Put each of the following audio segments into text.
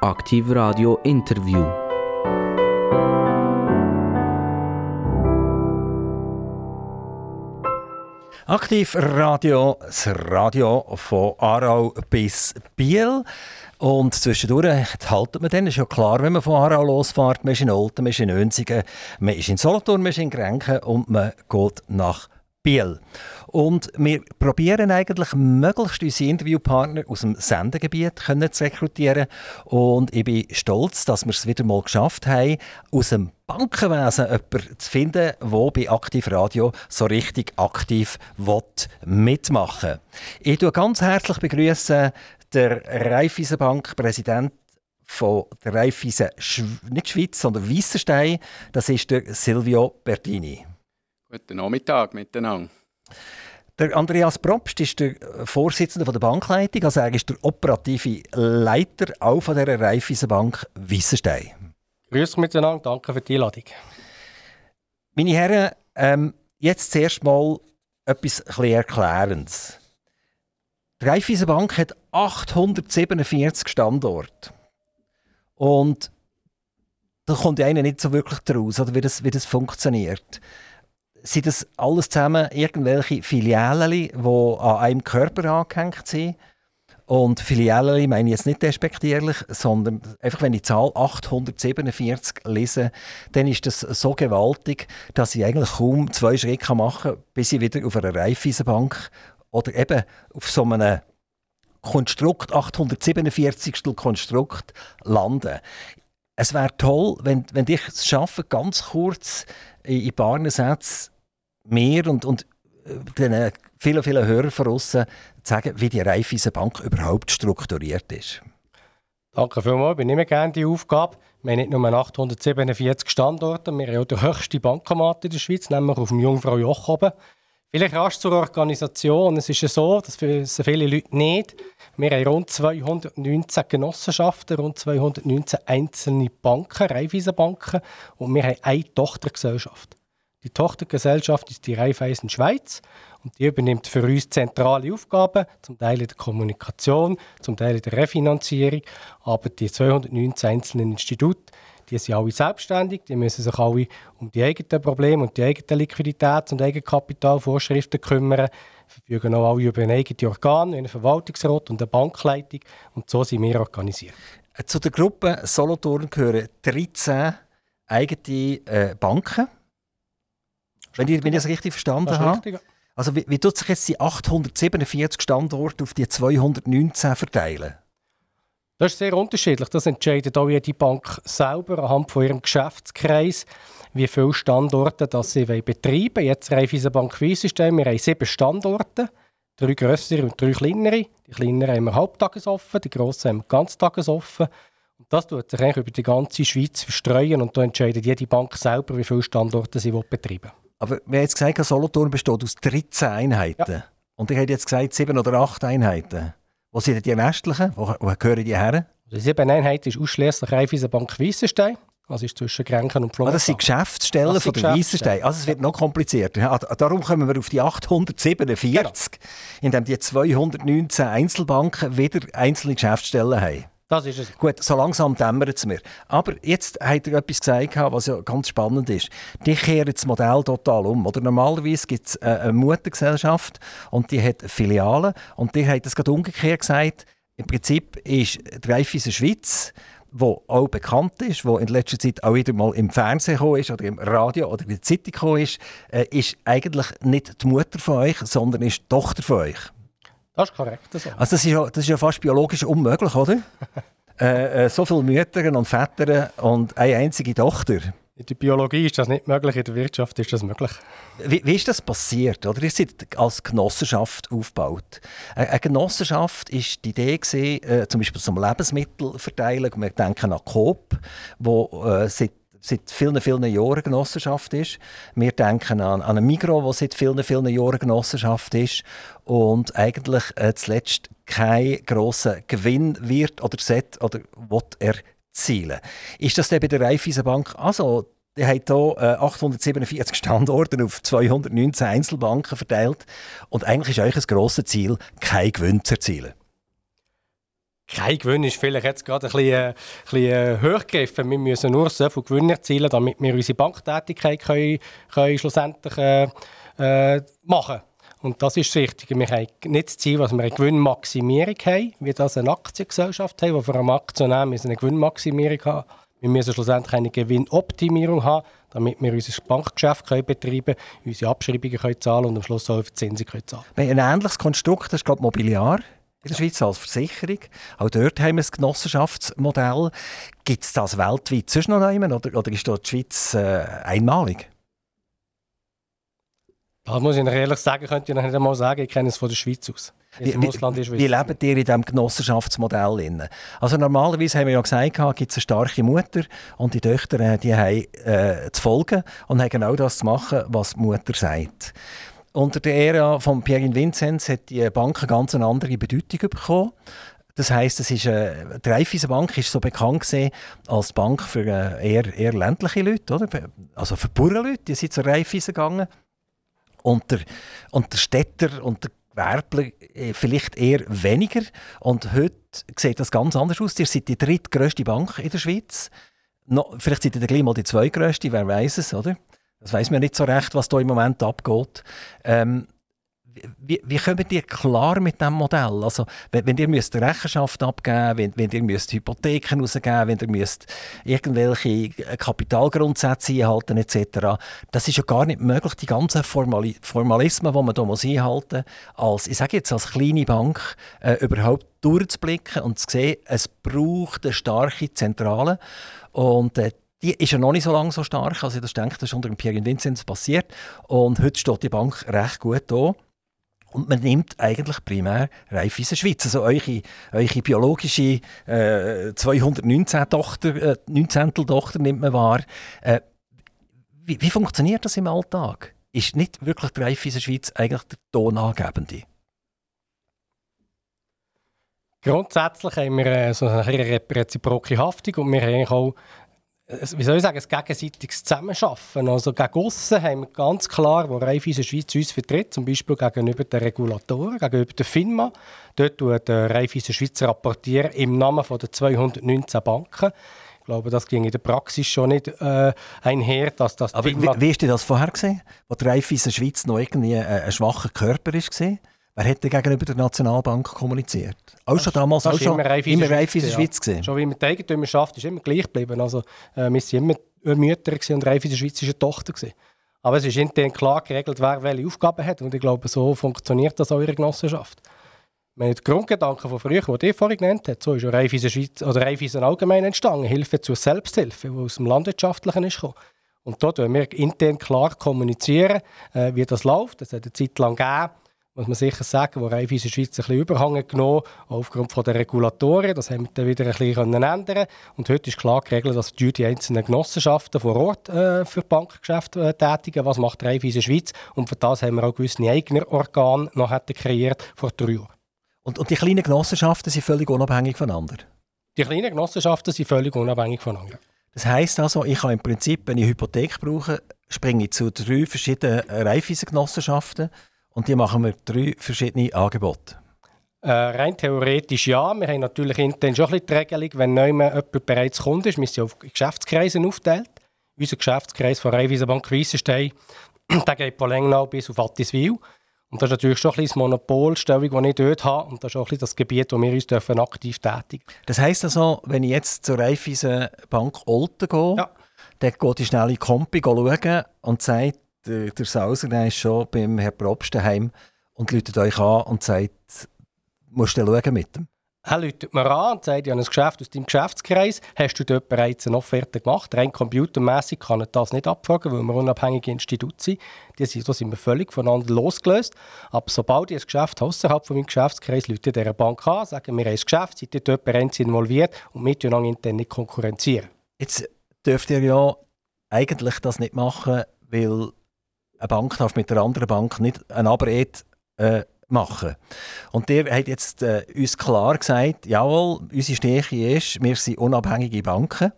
Aktiv Radio Interview. Aktiv Radio, das Radio von Aarau bis Biel. Und zwischendurch halten wir dann, ist ja klar, wenn man von Aarau losfährt, man ist in Olten, man ist in Önsigen, man ist in Solothurn, man ist in Grenken und man geht nach Biel. Und wir probieren eigentlich möglichst unsere Interviewpartner aus dem Sendegebiet können zu rekrutieren. Und ich bin stolz, dass wir es wieder mal geschafft haben, aus dem Bankenwesen jemanden zu finden, der bei Aktiv Radio so richtig aktiv mitmachen will. Ich begrüße ganz herzlich begrüßen der Raiffeisenbank Präsident von der Raiffeisen, nicht Schweiz, sondern Weissenstein, das ist der Silvio Bertini. Guten Nachmittag miteinander. Der Andreas Probst ist der Vorsitzende der Bankleitung, also er ist der operative Leiter auch von dieser Raiffeisenbank Wissenstein. Grüß euch miteinander, danke für die Einladung. Meine Herren, ähm, jetzt zuerst mal etwas Erklärendes. Die Raiffeisenbank hat 847 Standorte. Und da kommt ja einer nicht so wirklich daraus, oder wie das, wie das funktioniert sind das alles zusammen irgendwelche Filialen, die an einem Körper angehängt sind? Und Filialen meine ich jetzt nicht despektierlich, sondern einfach, wenn ich die Zahl 847 lese, dann ist das so gewaltig, dass ich eigentlich kaum zwei Schritte machen kann, bis ich wieder auf einer Raiffeisenbank oder eben auf so einem Konstrukt, 847. Konstrukt lande. Es wäre toll, wenn, wenn ich es schaffe, ganz kurz in, in paar Sätzen mir und, und äh, den vielen, vielen Hörern von außen sagen, wie die Raiffeisen Bank überhaupt strukturiert ist. Danke vielmals, ich übernehme gerne die Aufgabe. Wir haben nicht nur 847 Standorte, wir haben auch die höchste Bankomat in der Schweiz, nämlich auf dem Jungfrau Joch oben. Vielleicht rasch zur Organisation. Es ist ja so, das wissen viele Leute nicht. Wir haben rund 219 Genossenschaften, rund 219 einzelne Banken, Raiffeisenbanken und wir haben eine Tochtergesellschaft. Die Tochtergesellschaft ist die Raiffeisen Schweiz und die übernimmt für uns zentrale Aufgaben, zum Teil in der Kommunikation, zum Teil in der Refinanzierung. Aber die 219 einzelnen Institute, die sind alle selbstständig, die müssen sich alle um die eigenen Probleme und die eigenen Liquiditäts- und Eigenkapitalvorschriften kümmern, verfügen auch alle über ein eigenes Organ, einen Verwaltungsrat und eine Bankleitung und so sind wir organisiert. Zu der Gruppe Solothurn gehören 13 eigene äh, Banken. Wenn ich, wenn ich das richtig verstanden das habe. Richtig. Also wie, wie tut sich jetzt die 847 Standorte auf die 219 verteilen? Das ist sehr unterschiedlich. Das entscheidet auch jede Bank selber anhand von ihrem Geschäftskreis, wie viele Standorte das sie betreiben wollen. Jetzt Raiffeisen Bank Wiesensystem, wir haben sieben Standorte, drei grössere und drei kleinere. Die kleineren haben wir halbtagesoffen, die grossen haben wir ganztagesoffen. Und das tut sich eigentlich über die ganze Schweiz verstreuen und da entscheidet jede Bank selber, wie viele Standorte sie betreiben will. Aber wir haben jetzt gesagt, Solothurn besteht aus 13 Einheiten. Ja. Und ich hätte jetzt gesagt, sieben oder acht Einheiten. Wo sind die restlichen? Wo, wo gehören die her? Die sieben Einheiten ist ausschließlich Raiffeisenbank Weissenstein. Also ist zwischen Grenken und Florian. Ah, das sind Geschäftsstellen das von der Weissenstein. Also es wird noch komplizierter. Ah, darum kommen wir auf die 847, genau. indem die 219 Einzelbanken wieder einzelne Geschäftsstellen haben. Das ist es. Gut, so langsam dämmert es mir. Aber jetzt hat er etwas gesagt, was ja ganz spannend ist. Die kehren das Modell total um. Oder normalerweise gibt es äh, eine Muttergesellschaft und die hat Filialen. Und die hat das gerade umgekehrt gesagt. Im Prinzip ist die Raiffeisen Schweiz wo auch bekannt ist, wo in letzter Zeit auch wieder mal im Fernsehen ist oder im Radio oder in der Zeitung gekommen ist, äh, ist eigentlich nicht die Mutter von euch, sondern ist die Tochter von euch. Das ist korrekt. So. Also das, ist ja, das ist ja fast biologisch unmöglich, oder? äh, äh, so viele Mütter und Väter und eine einzige Tochter. In der Biologie ist das nicht möglich, in der Wirtschaft ist das möglich. Wie, wie ist das passiert? Oder? Ihr seid als Genossenschaft aufgebaut. Eine Genossenschaft war die Idee, gewesen, äh, zum Beispiel zum Lebensmittelverteilung. Wir denken an Coop, wo äh, seit seit vielen, vielen Jahren Genossenschaft ist. Wir denken an, an ein Migros, das seit vielen, vielen Jahren Genossenschaft ist und eigentlich äh, zuletzt kein grosser Gewinn wird oder set oder will erzielen. Ist das denn bei der Raiffeisenbank also? Die hat hier äh, 847 Standorte auf 219 Einzelbanken verteilt und eigentlich ist euch ein grosses Ziel, kein Gewinn zu erzielen. Kein Gewinn ist vielleicht jetzt gerade ein bisschen, äh, ein bisschen äh, hochgegriffen. Wir müssen nur so viel Gewinn erzielen, damit wir unsere Banktätigkeit können, können schlussendlich äh, äh, machen Und das ist das Wichtige. Wir haben nicht das Ziel, dass wir eine Gewinnmaximierung haben, wie das eine Aktiengesellschaft haben, wo für einen Aktionär eine Gewinnmaximierung haben. Wir müssen schlussendlich eine Gewinnoptimierung haben, damit wir unser Bankgeschäft können betreiben können, unsere Abschreibungen können zahlen und am Schluss auch die Zinsen können zahlen. Ein ähnliches Konstrukt ist glaube Mobiliar in der Schweiz als Versicherung. Auch dort haben wir ein Genossenschaftsmodell. Gibt es das weltweit sonst noch einmal oder, oder ist dort die Schweiz äh, einmalig? Das muss ich ehrlich sagen, könnte ich nicht einmal sagen, ich kenne es von der Schweiz aus. Wie, wie, wie lebt ihr in diesem Genossenschaftsmodell? Also normalerweise haben wir ja gesagt, gibt es eine starke Mutter und die Töchter äh, die haben äh, zu folgen und haben genau das zu machen, was die Mutter sagt. Unter der Ära von Pierre Vinzenz hat die Bank eine ganz andere Bedeutung bekommen. Das heisst, es ist, äh, die Raiffeisenbank ist so bekannt als Bank für äh, eher, eher ländliche Leute, oder? also für Bauernleute, die sind zur Raiffeisen gegangen. Und der, und der Städter und der Gewerbler äh, vielleicht eher weniger. Und heute sieht das ganz anders aus. Ihr seid die drittgrößte Bank in der Schweiz. No, vielleicht seid ihr gleich mal die zweitgrößte, wer weiß es, oder? Das weiß man nicht so recht, was da im Moment abgeht. Ähm, wie, wie kommt ihr klar mit diesem Modell? Also, wenn, wenn ihr müsst Rechenschaft abgeben wenn, wenn ihr müsst Hypotheken rausgeben wenn ihr müsst irgendwelche Kapitalgrundsätze einhalten etc., das ist ja gar nicht möglich, die ganzen Formali Formalismen, die man hier muss einhalten muss, als, ich sage jetzt als kleine Bank äh, überhaupt durchzublicken und zu sehen, es braucht eine starke Zentrale und äh, die ist ja noch nicht so lange so stark. Also ich denke, das ist unter dem Pierre Vinzenz passiert. Und heute steht die Bank recht gut da. Und man nimmt eigentlich primär Raiffeisen Schweiz. Also eure, eure biologische äh, 219 Tochter, äh, 19 Tochter nimmt man wahr. Äh, wie, wie, funktioniert das im Alltag? Ist nicht wirklich die Raiffeisen Schweiz eigentlich der tonangebende? Grundsätzlich haben wir äh, so eine reziproke Haftung und wir haben auch wie soll ich sagen, ein gegenseitiges Zusammenarbeiten. Also gegen aussen haben wir ganz klar, wo Raiffeisen Schweiz uns vertritt, zum Beispiel gegenüber den Regulatoren, gegenüber der FINMA. Dort tut Raiffeisen Schweiz rapportieren im Namen der 219 Banken. Ich glaube, das ging in der Praxis schon nicht äh, einher, dass das Aber wie, wie hast du das vorher gesehen, wo Raiffeisen Schweiz noch irgendwie ein, ein schwacher Körper war? Wer hat gegenüber der Nationalbank kommuniziert? Auch schon damals, auch schon immer Raiffeisen Schweiz, Schweiz gesehen. Schon wie mit der Eigentümerschaft ist immer gleich geblieben. Also, äh, wir waren immer Mütter und Raiffeisen Schweiz war eine Tochter. Gewesen. Aber es ist intern klar geregelt, wer welche Aufgaben hat. Und ich glaube, so funktioniert das auch in der Genossenschaft. Meine, der Grundgedanke von früher, den ihr vorhin genannt habt, so ist ja Raiffeisen, Schweiz, oder Raiffeisen allgemein entstanden. Hilfe zur Selbsthilfe, die aus dem Landwirtschaftlichen ist gekommen. Und dort wollen wir intern klar kommunizieren, äh, wie das läuft. Das hat eine Zeit lang gegeben muss man sicher sagen, wo Raiffeisen in der Schweiz ein bisschen Überhang genommen aufgrund von der Regulatoren. Das haben wir dann wieder ein bisschen ändern Und heute ist klar geregelt, dass die einzelnen Genossenschaften vor Ort äh, für Bankgeschäfte äh, tätigen. Was macht Raiffeisen Schweiz? Und für das haben wir auch gewisse eigene Organe noch kreiert vor drei Jahren. Und, und die kleinen Genossenschaften sind völlig unabhängig voneinander? Die kleinen Genossenschaften sind völlig unabhängig voneinander. Das heisst also, ich kann im Prinzip, wenn ich Hypothek brauche, springe ich zu drei verschiedenen Raiffeisen-Genossenschaften und die machen wir drei verschiedene Angebote. Äh, rein theoretisch ja. Wir haben natürlich intern schon ein bisschen die Regelung, wenn jemand bereits Kunde ist, wir sind auf Geschäftskreise aufgeteilt. Unser Geschäftskreis von Raiffeisenbank Weissenstein, der geht von Lengnau bis auf Attiswil. Und das ist natürlich schon ein bisschen Monopolstellung, die ich dort habe. Und das ist auch ein bisschen das Gebiet, wo wir uns dürfen aktiv tätigen Das heisst also, wenn ich jetzt zur Raiffeisenbank Olten gehe, ja. dann geht ich schnell in die Kompi schauen und sagt, der, der Sauser ist schon beim Herrn Probst daheim und läutet euch an und sagt, musst du schauen mit ihm? Er läutet mir an und sagt, ich habe ein Geschäft aus deinem Geschäftskreis. Hast du dort bereits eine Offerte gemacht? Rein computermässig kann er das nicht abfragen, weil wir unabhängige Institute sind. Die sind, da sind wir völlig voneinander losgelöst. Aber sobald ich ein Geschäft außerhalb von meinem Geschäftskreis läutet dieser Bank an, sagen wir, haben ein Geschäft, seid ihr dort bereits involviert und wir tun intern nicht konkurrenzieren. Jetzt dürft ihr ja eigentlich das nicht machen, weil eine Bank darf mit der anderen Bank nicht eine Abrede äh, machen. Und der hat jetzt äh, uns klar gesagt, jawohl, unsere Stärke ist, wir sind unabhängige Banken.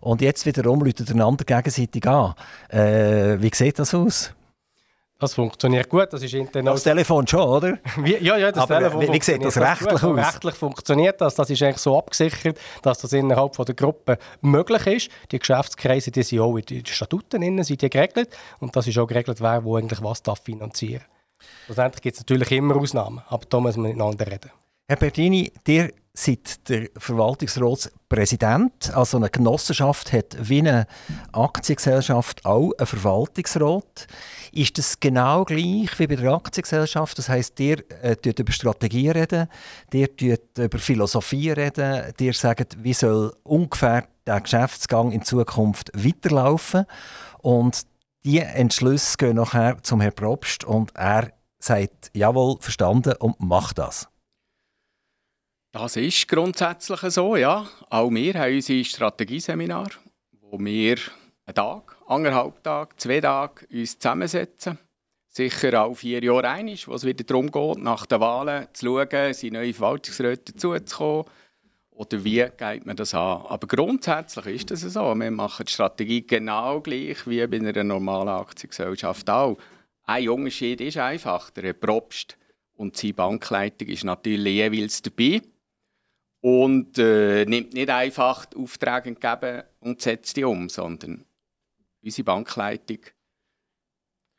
Und jetzt wiederum läutet einander gegenseitig an. Äh, wie sieht das aus? Das funktioniert gut, das ist intern Das Telefon schon, oder? Wie, ja, ja, das Aber Telefon wie- wie sieht das rechtlich aus? Rechtlich funktioniert das. Das ist eigentlich so abgesichert, dass das innerhalb von der Gruppe möglich ist. Die Geschäftskreise, die sind auch in den Statuten innen, sind die geregelt. Und das ist auch geregelt, wer wo eigentlich was darf finanzieren darf. Schlussendlich gibt es natürlich immer Ausnahmen, aber da müssen wir miteinander reden. Herr Bertini, ihr seid der Verwaltungsratspräsident. Also eine Genossenschaft hat wie eine Aktiengesellschaft auch einen Verwaltungsrat. Ist das genau gleich wie bei der Aktiengesellschaft? Das heisst, ihr äh, über Strategie reden, ihr über Philosophie reden, ihr sagt, wie soll ungefähr der Geschäftsgang in Zukunft weiterlaufen und die Entschlüsse gehen nachher zum Herrn Probst und er sagt, jawohl, verstanden und macht das. Das ist grundsätzlich so, ja. Auch wir haben unsere Strategieseminar, wo wir einen Tag, anderthalb Tage, zwei Tage uns zusammensetzen. Sicher auch vier Jahre einig, wo es wieder darum geht, nach den Wahlen zu schauen, sind neue Verwaltungsräte dazuzukommen oder wie geht man das an. Aber grundsätzlich ist das so. Wir machen die Strategie genau gleich wie bei einer normalen Aktiengesellschaft auch. Ein Unterschied ist einfach, der Herr Probst und seine Bankleitung ist natürlich jeweils dabei und äh, nimmt nicht einfach die Aufträge entgegen und setzt die um, sondern unsere Bankleitung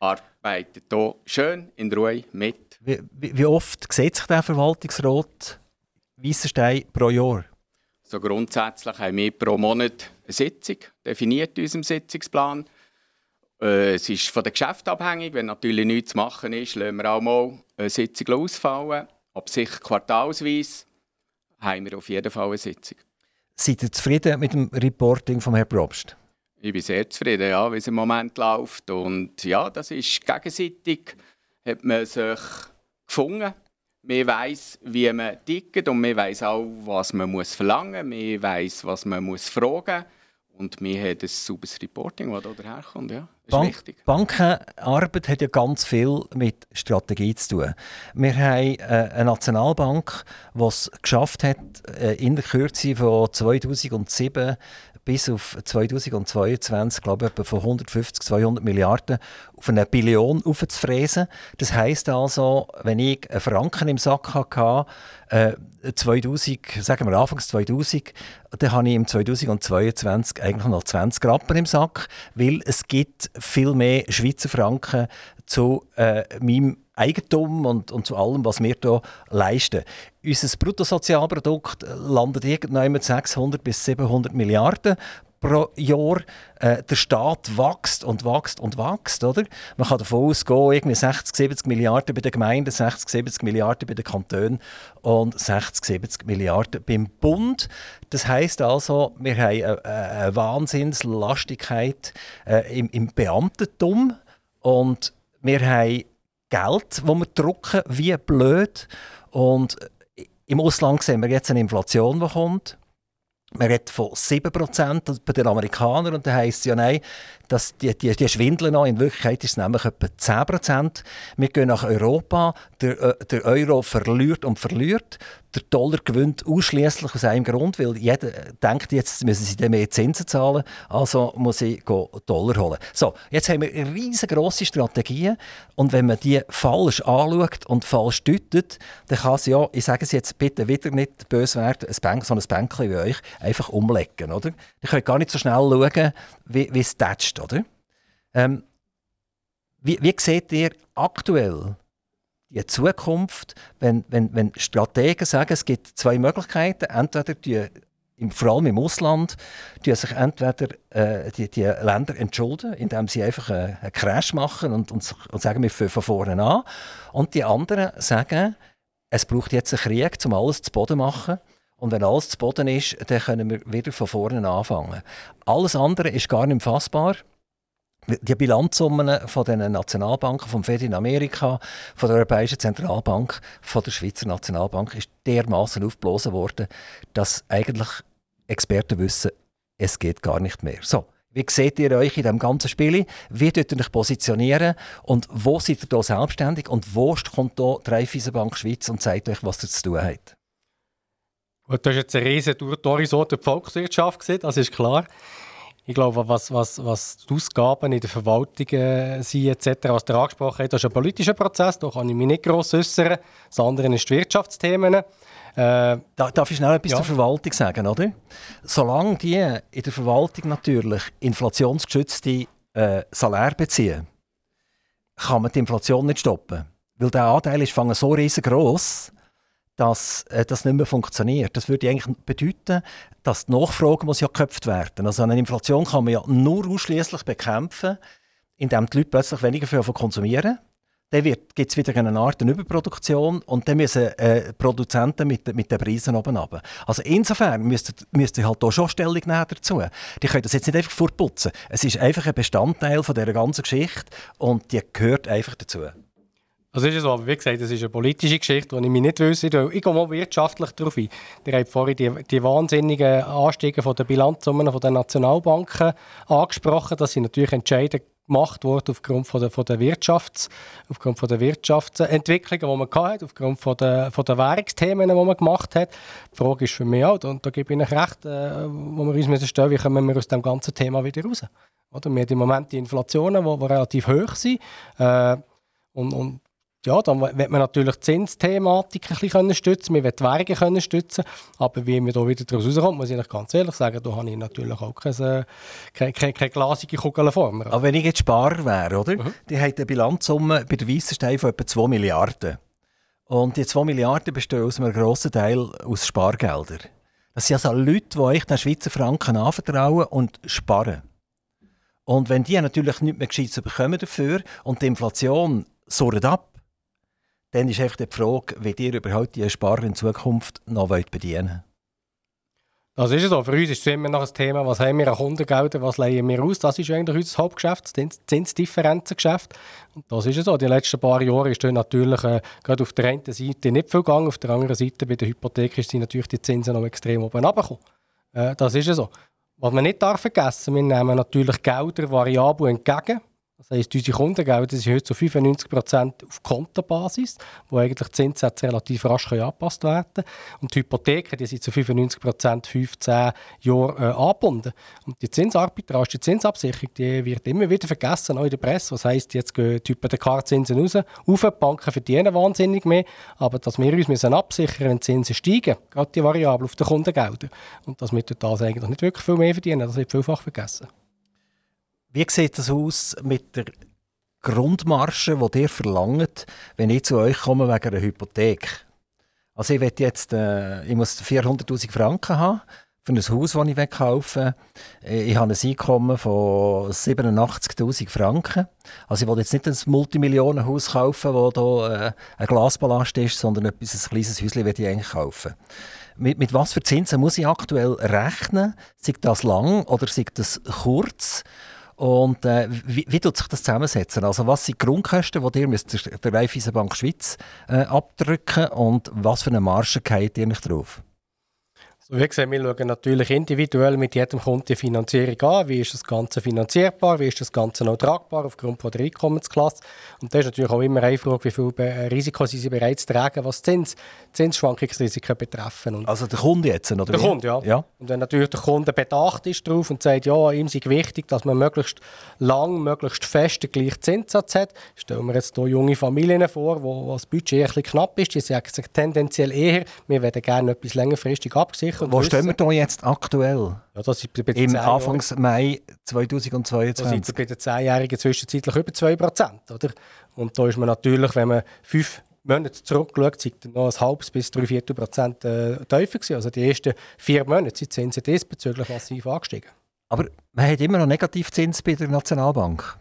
arbeitet hier schön in Ruhe mit. Wie, wie, oft sieht sich der Verwaltungsrat Weissenstein pro Jahr? So grundsätzlich haben wir pro Monat eine Sitzung, definiert in unserem Sitzungsplan. Äh, es ist von den Geschäften abhängig. Wenn natürlich nichts zu machen ist, lassen wir auch mal eine Sitzung ausfallen. Ab sich quartalsweise haben wir auf jeden Fall eine Sitzung. Seid ihr zufrieden mit dem Reporting von Herrn Probst? Ich bin sehr zufrieden, ja, wie es im Moment läuft. Und ja, das ist gegenseitig, hat man sich gefunden. Man weiß, wie man tickt und man weiß auch, was man muss verlangen muss. Man weiß, was man muss fragen Und wir haben ein sauberes Reporting, das hier daherkommt. Ja, Bank- wichtig. Bankenarbeit hat ja ganz viel mit Strategie zu tun. Wir haben äh, eine Nationalbank, die es geschafft hat, äh, in der Kürze von 2007 bis auf 2022, glaube ich, etwa von 150, 200 Milliarden auf eine Billion aufzufräsen. Das heisst also, wenn ich einen Franken im Sack hatte, äh, 2000, sagen wir Anfangs 2000, dann habe ich im 2022 eigentlich noch 20 Rappen im Sack, weil es gibt viel mehr Schweizer Franken zu äh, meinem Eigentum und, und zu allem, was wir hier leisten. Unser Bruttosozialprodukt landet irgendwann mit 600 bis 700 Milliarden pro Jahr. Äh, der Staat wächst und wächst und wächst. Oder? Man kann davon ausgehen, irgendwie 60, 70 Milliarden bei den Gemeinden, 60, 70 Milliarden bei den Kantonen und 60, 70 Milliarden beim Bund. Das heißt also, wir haben eine, eine Wahnsinnslastigkeit äh, im, im Beamtentum und wir haben Geld, das wir drucken, wie blöd. Und im Ausland sehen wir jetzt eine Inflation, die kommt. Man redet von 7% bei den Amerikanern und da heisst es ja, nein, dass die, die, die schwindeln noch. In Wirklichkeit ist es nämlich etwa 10%. Wir gehen nach Europa, der, äh, der Euro verliert und verliert. Der Dollar gewinnt ausschließlich aus einem Grund, weil jeder denkt, jetzt müssen sie mehr Zinsen zahlen, also muss ich Dollar holen. So, jetzt haben wir riesengroße Strategien und wenn man die falsch anschaut und falsch deutet, dann kann es ja, ich sage es jetzt bitte wieder nicht böse werden, ein Bank, so ein Bänkchen wie euch einfach umlegen, oder? Ihr könnt gar nicht so schnell schauen, wie, wie es tätscht, oder? Ähm, wie, wie seht ihr aktuell die Zukunft, wenn, wenn, wenn Strategen sagen, es gibt zwei Möglichkeiten, entweder die, im, vor allem im Ausland, die sich entweder äh, die, die Länder entschulden, indem sie einfach einen, einen Crash machen und, und, und sagen, wir fangen von vorne an, und die anderen sagen, es braucht jetzt einen Krieg, um alles zu Boden zu machen. Und wenn alles zu Boden ist, dann können wir wieder von vorne anfangen. Alles andere ist gar nicht fassbar. Die Bilanzsummen von den Nationalbanken, vom Fed in Amerika, von der Europäischen Zentralbank, von der Schweizer Nationalbank ist dermaßen aufgeblasen worden, dass eigentlich Experten wissen, es geht gar nicht mehr. So, wie seht ihr euch in diesem ganzen Spiel? Wie tut ihr euch positionieren? Und wo seid ihr hier selbstständig? Und wo kommt hier die Raiffeisenbank Schweiz und sagt euch, was ihr zu tun habt? Gut, du hast jetzt eine riesen Horizont der Volkswirtschaft gesehen, das ist klar. Ich glaube, was, was, was die Ausgaben in der Verwaltung äh, sind, etc., was der angesprochen hat, das ist ein politischer Prozess, da kann ich mich nicht gross äußern. Das andere ist die Wirtschaftsthemen. Äh, darf ich schnell etwas ja. zur Verwaltung sagen, oder? Solange die in der Verwaltung natürlich inflationsgeschützte äh, Salär beziehen, kann man die Inflation nicht stoppen. Weil der Anteil ist so riesengroß, dass äh, das nicht mehr funktioniert. Das würde eigentlich bedeuten, dass die Nachfrage muss ja geköpft werden. Also eine Inflation kann man ja nur ausschließlich bekämpfen, indem die Leute plötzlich weniger viel konsumieren. Dann gibt es wieder eine Art eine Überproduktion und dann müssen äh, Produzenten mit, mit den Preisen oben runter. Also insofern müsst ihr halt hier schon Stellung nehmen dazu. Die können das jetzt nicht einfach fortputzen. Es ist einfach ein Bestandteil von dieser ganzen Geschichte und die gehört einfach dazu. Das ist so, aber wie gesagt, das ist eine politische Geschichte, die ich mich nicht wüsste. Ich gehe mal wirtschaftlich darauf ein. Ihr habt vorhin die, die wahnsinnigen Anstiege von der Bilanzsummen der Nationalbanken angesprochen. Das sind natürlich Entscheidungen gemacht worden aufgrund von der, von der, Wirtschafts-, aufgrund von der Wirtschaftsentwicklungen, die man hatte, aufgrund von der, von der Währungsthemen, die man gemacht hat. Die Frage ist für mich auch, und da gebe ich Ihnen recht, äh, wo wir uns müssen stellen, wie kommen wir aus dem ganzen Thema wieder raus? Oder? Wir haben im Moment die Inflationen, die, die relativ hoch sind. Äh, und, und ja, dann wird man natürlich die Zinsthematik ein bisschen stützen, wir wollen die Währungen können stützen, aber wie man da wieder daraus rauskommt, muss ich ganz ehrlich sagen, da habe ich natürlich auch keine, keine, keine, keine glasige Kugel vor mir. Aber wenn ich jetzt Sparer wäre, oder? Mhm. Die haben eine Bilanzsumme bei der Weissenstein von etwa 2 Milliarden. Und die 2 Milliarden bestehen aus einem grossen Teil aus Spargeldern. Das sind also Leute, die euch den Schweizer Franken anvertrauen und sparen. Und wenn die natürlich nicht mehr gescheit bekommen dafür und die Inflation surrt ab, dann ist einfach die Frage, wie ihr überhaupt die Sparer in Zukunft noch bedienen wollt. Das ist so. Für uns ist es immer noch ein Thema, was haben wir an Kundengeldern, was leihen wir aus. Das ist eigentlich unser Hauptgeschäft, das Zinsdifferenzengeschäft. Und das ist so. Die letzten paar Jahre ist natürlich äh, gerade auf der einen Seite nicht viel gegangen, auf der anderen Seite bei der Hypothek sind natürlich die Zinsen noch extrem oben runtergekommen. Äh, das ist so. Was man nicht darf vergessen, wir nehmen natürlich Gelder variabel entgegen. Das heisst, unsere Kundengelder sind heute zu 95% auf Kontenbasis, wo eigentlich die Zinssätze relativ rasch angepasst werden können. Und die Hypotheken die sind zu 95% 15 Jahre äh, angebunden. Und die Zinsarbitrage, die Zinsabsicherung, die wird immer wieder vergessen, auch in der Presse. Was heisst, jetzt gehen die Hypothekarzinsen raus, auf, die Banken verdienen wahnsinnig mehr, aber dass wir uns müssen absichern wenn die Zinsen steigen, gerade die Variable auf den Kundengeldern. Und dass wir das eigentlich nicht wirklich viel mehr verdienen, das wird vielfach vergessen. Wie sieht das aus mit der Grundmarge, die ihr verlangt, wenn ich zu euch komme wegen einer Hypothek? Also ich jetzt, äh, ich muss 400'000 Franken haben für ein Haus, das ich kaufen will. Ich habe ein Einkommen von 87'000 Franken. Also ich will jetzt nicht ein Multimillionenhaus kaufen, das hier äh, ein Glasballast ist, sondern etwas, ein kleines Häuschen werde ich eigentlich kaufen. Mit, mit was für Zinsen muss ich aktuell rechnen? Sei das lang oder sei das kurz? Und äh, wie, wie tut sich das zusammensetzen? Also was sind die Grundkosten, die ihr müsst der Raiffeisenbank Schweiz äh, abdrücken und was für eine Marge geht ihr nicht drauf? So, wie gesagt, wir schauen natürlich individuell mit jedem Kunden die Finanzierung an. Wie ist das Ganze finanzierbar? Wie ist das Ganze noch tragbar aufgrund von der Einkommensklasse? Und das ist natürlich auch immer eine Frage, wie viel Risiko sind sie bereit zu tragen, was Zins, Zinsschwankungsrisiken betreffen. Und also der Kunde jetzt, oder? Der Kunde, ja. ja. Und wenn natürlich der Kunde bedacht ist darauf und sagt, ja, ihm ist wichtig, dass man möglichst lang, möglichst fest den gleichen Zinssatz hat, stellen wir jetzt hier junge Familien vor, wo, das Budget ein bisschen knapp ist, die sagen sich tendenziell eher, wir werden gerne etwas längerfristig abgesichert sicher. Wo stehen wir da jetzt aktuell? Ja, das ist bei Im Anfangs Mai 2022. Da sind wir bei den 10-Jährigen zwischenzeitlich über 2%. Oder? Und da ist man natürlich, wenn man fünf Monate zurückschaut, sind noch ein halbes bis drei Viertel Prozent äh, tiefer gewesen. Also die ersten vier Monate sind die Zinsen diesbezüglich massiv angestiegen. Aber man hat immer noch Negativzins bei der Nationalbank.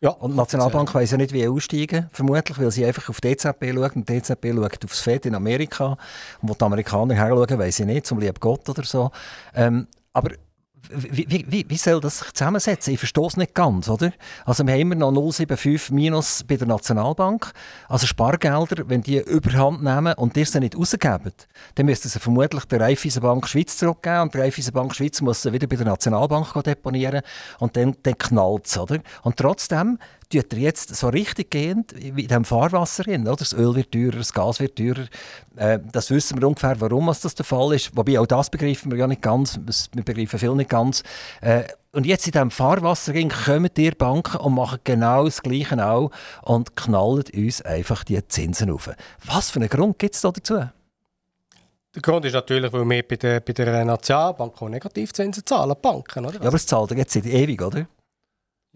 Ja, und die Nationalbank weiß ja nicht, wie aussteigen, vermutlich, weil sie einfach auf die EZB schaut und die EZB schaut aufs Fed in Amerika. Und wo die Amerikaner her schauen, weiß ich nicht, zum lieben Gott oder so. Ähm, aber wie, wie, wie soll das sich zusammensetzen? Ich verstehe es nicht ganz, oder? Also wir haben immer noch 0,75 minus bei der Nationalbank. Also Spargelder, wenn die überhand nehmen und die sie nicht rausgeben, dann müssten sie vermutlich der Raiffeisenbank Schweiz zurückgeben und die Raiffeisenbank Schweiz muss sie wieder bei der Nationalbank deponieren und dann, dann knallt es, oder? Und trotzdem tut er jetzt so richtig gehend wie in diesem Fahrwasser hin. Oder? Das Öl wird teurer, das Gas wird teurer. Äh, das wissen wir ungefähr, warum das der Fall ist. Wobei auch das begreifen wir ja nicht ganz. Wir begreifen viel nicht ganz. Äh, und jetzt in diesem Fahrwasserring kommen die Banken und machen genau das Gleiche auch und knallen uns einfach die Zinsen auf. Was für einen Grund gibt es da dazu? Der Grund ist natürlich, weil wir bei der, bei der Nationalbank auch Negativzinsen zahlen, Banken, oder? Ja, aber es zahlt jetzt seit ewig, oder?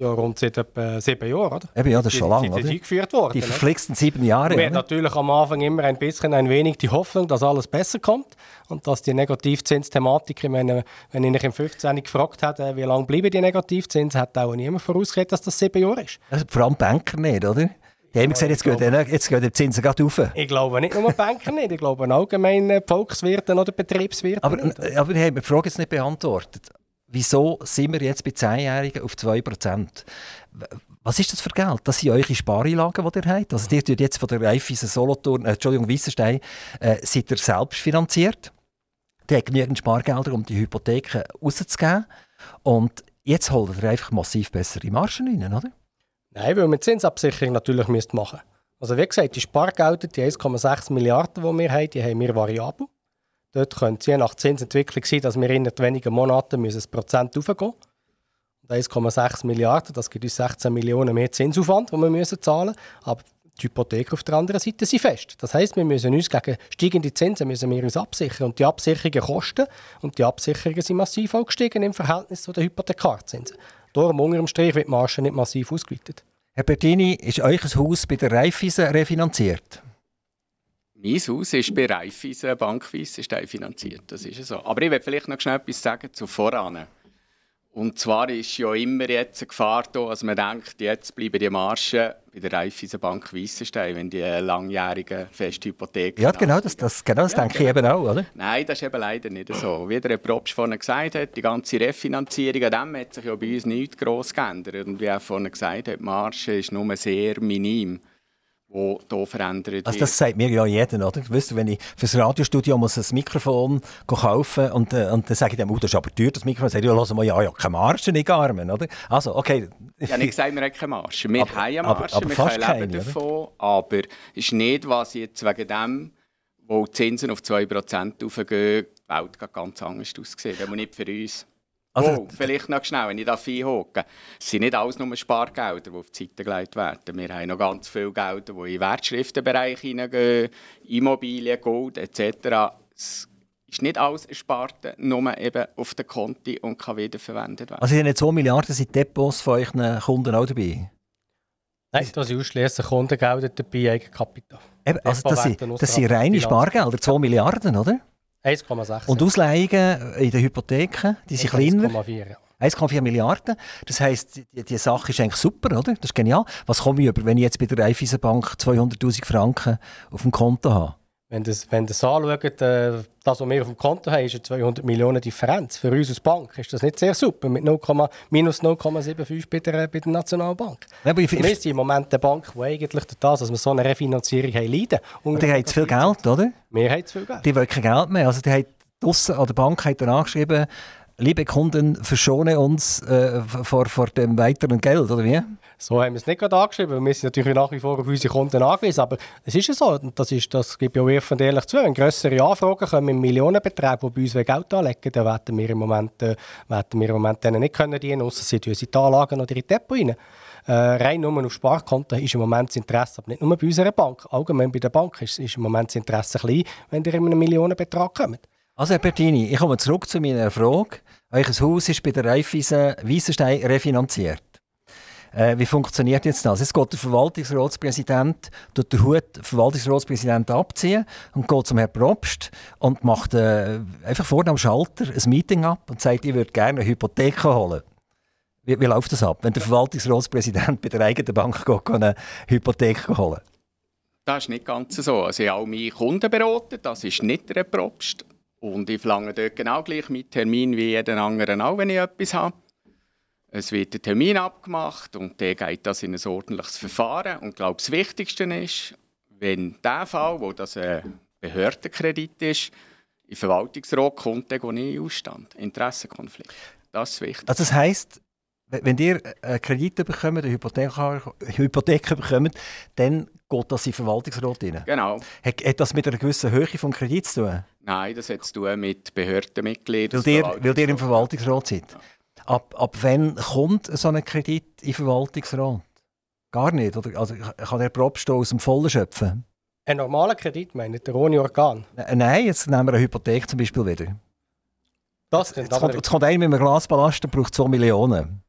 Ja, rund seit etwa sieben Jahren, oder? Eben, ja, das ist schon lange, oder? Eingeführt worden. Die verflixten sieben Jahre. Wir haben natürlich am Anfang immer ein bisschen ein wenig die Hoffnung, dass alles besser kommt und dass die Negativzinsthematik, ich meine, wenn ich im 15. gefragt hätte, wie lange bleiben die Negativzinsen, hat auch niemand vorausgesehen, dass das sieben Jahre ist. Also, vor allem Banker nicht, oder? Die haben gesagt, jetzt, gehen, jetzt gehen die Zinsen gerade rauf. Ich glaube nicht nur Banker nicht, ich glaube allgemein äh, Volkswirte oder Betriebswirte aber, nicht. Aber die haben die Frage jetzt nicht beantwortet. Wieso sind wir jetzt bei 10-Jährigen auf 2%? Was ist das für Geld? Das sind eure Spareinlagen, die ihr habt. Also die tut jetzt von der Raiffeisen Solothurn, äh, Entschuldigung, Weissenstein, äh, seid ihr selbst finanziert. Die hat genügend Spargelder, um die Hypotheken rauszugeben. Und jetzt holt ihr einfach massiv bessere Margen rein, oder? Nein, weil wir Zinsabsicherung natürlich machen müssen. Also wie gesagt, die Spargelder, die 1,6 Milliarden, die wir haben, die haben wir variabel. Dort könnte es je nach Zinsentwicklung sein, dass wir in wenigen Monaten müssen Prozent raufgehen müssen. 1,6 Milliarden, das gibt uns 16 Millionen mehr Zinsaufwand, den wir müssen zahlen müssen. Aber die Hypotheken auf der anderen Seite sind fest. Das heisst, wir müssen uns gegen steigende Zinsen müssen wir uns absichern. Und die Absicherungen kosten und die Absicherungen sind massiv gestiegen im Verhältnis zu den Hypothekarzinsen. Darum unter dem Strich wird die Marge nicht massiv ausgeweitet. Herr Bertini, ist euch ein Haus bei der Raiffeisen refinanziert? Mein Haus ist bei Raiffeisen Bankweise finanziert, das ist so. Aber ich will vielleicht noch schnell etwas sagen zu voran. Und zwar ist ja immer jetzt eine Gefahr da, dass man denkt, jetzt bleiben die Margen bei der Raiffeisen Bank Weissenstein, wenn die langjährigen Festhypotheken... Ja, genau, das, das, genau das ja, denke genau. ich eben auch, oder? Nein, das ist eben leider nicht so. Wie der Probst vorhin gesagt hat, die ganze Refinanzierung, an dem hat sich ja bei uns nichts gross geändert. Und wie er vorhin gesagt hat, die Marge ist nur sehr minim wo hier verändert also das sagt mir ja jeder, oder? Weißt du, wenn ich für das Radiostudio muss ein Mikrofon kaufen und, äh, und dann sage ich dem, oh, das ist aber teuer, das Mikrofon. Dann sage ich, ja, mal, ja, ja, keine Marge, nicht Armen, oder? Also, okay. Ja, nicht gesagt, wir haben keine Marge. Wir aber, haben eine Marge, aber, aber wir können leben keine, davon, oder? aber es ist nicht, was jetzt wegen dem, wo die Zinsen auf 2% aufgehen, die Welt ganz anders aussieht. Das nicht für uns. Also, oh, vielleicht noch schnell, wenn ich da einhocke. Es sind nicht alles nur Spargelder, die auf die Seite gelegt werden. Wir haben noch ganz viele Gelder, die in den Wertschriftenbereich hineingehen, Immobilien, Gold etc. Es ist nicht alles erspart, nur eben auf den Konti und kann wiederverwendet werden. Also sind 2 Milliarden sind Depots von euren Kunden auch dabei? Nein, da sind ausschließlich Kundengelder dabei, Eigenkapital. Eben, also das sind, das sind reine Spargelder, 2 Milliarden, oder? 1,6. Und Ausleihungen in den Hypotheken, die sind kleiner. 1,4 ja. 1,4 Milliarden. Das heisst, die, die, Sache ist eigentlich super, oder? Das ist genial. Was komme ich über, wenn ich jetzt bei der Raiffeisenbank 200'000 Franken auf dem Konto habe? Wenn ihr wenn das anschaut, äh, das, was wir auf dem Konto haben, ist eine 200 Millionen Differenz. Für uns als Bank ist das nicht sehr super, mit 0, minus 0,75 bei der, bei der Nationalbank. Ja, wir sind im Moment eine Bank, die eigentlich durch das, dass wir so eine Refinanzierung haben, leiden. Und die haben zu viel Geld, oder? Wir haben zu viel Geld. Die wollen kein Geld mehr. Also die haben draussen an der Bank hat dann angeschrieben, liebe Kunden, verschone uns äh, vor, vor dem weiteren Geld, oder wie? So haben wir es nicht gerade angeschrieben. Wir sind natürlich nach wie vor auf unsere Kunden angewiesen. Aber es ist ja so, das, ist, das gibt ja offen ehrlich zu, wenn größere Anfragen kommen im Millionenbetrag, die bei uns Geld anlegen dann werden wir im Moment, äh, werden wir im Moment denen nicht können dienen, außer sie tun die Anlagen oder die Depot rein. Äh, rein nur auf Sparkonten ist im Moment das Interesse, aber nicht nur bei unserer Bank. Allgemein bei der Bank ist, ist im Moment das Interesse klein, wenn ihr in einen Millionenbetrag kommt. Also Herr Bertini, ich komme zurück zu meiner Frage. Euer Haus ist bei der Raiffeisen Wiesenstein refinanziert. Äh, wie funktioniert jetzt das? Jetzt geht der Verwaltungsratspräsident, tut den Hut Verwaltungsratspräsident abziehen und geht zum Herrn Probst und macht äh, einfach vorne am Schalter ein Meeting ab und sagt, ich würde gerne eine Hypothek holen. Wie, wie läuft das ab, wenn der Verwaltungsratspräsident bei der eigenen Bank geht, eine Hypothek holen Das ist nicht ganz so. Also ich habe meine Kunden beraten, das ist nicht der Probst. Und ich verlange dort genau gleich mit Termin wie jeden anderen auch, wenn ich etwas habe. Es wird ein Termin abgemacht und dann geht das in ein ordentliches Verfahren. Und ich glaube, das Wichtigste ist, wenn der Fall, wo das ein Behördenkredit ist, in Verwaltungsrat kommt, dann gehe ich in Ausstand. Interessenkonflikt. Das ist wichtig. Also das heisst, wenn ihr einen Kredit bekommt, eine Hypothek, Hypothek bekommt, dann geht das in den Verwaltungsrat rein? Genau. Hat, hat, das mit einer gewissen Höhe des Kredits zu tun? Nein, das hat zu tun mit Behördenmitgliedern. Weil ihr, weil ihr im Verwaltungsrat seid? Ja. Ab, ab wann kommt so ein Kredit in den Verwaltungsrat? Gar nicht? Oder also, kann der Probst aus dem Vollen schöpfen? Ein normaler Kredit, meint ihr, ohne Organ? Äh, Nein, jetzt nehmen wir eine Hypothek zum Beispiel wieder. Das Jetzt kommt, jetzt kommt einer mit einem Glasballast, der braucht 2 Millionen.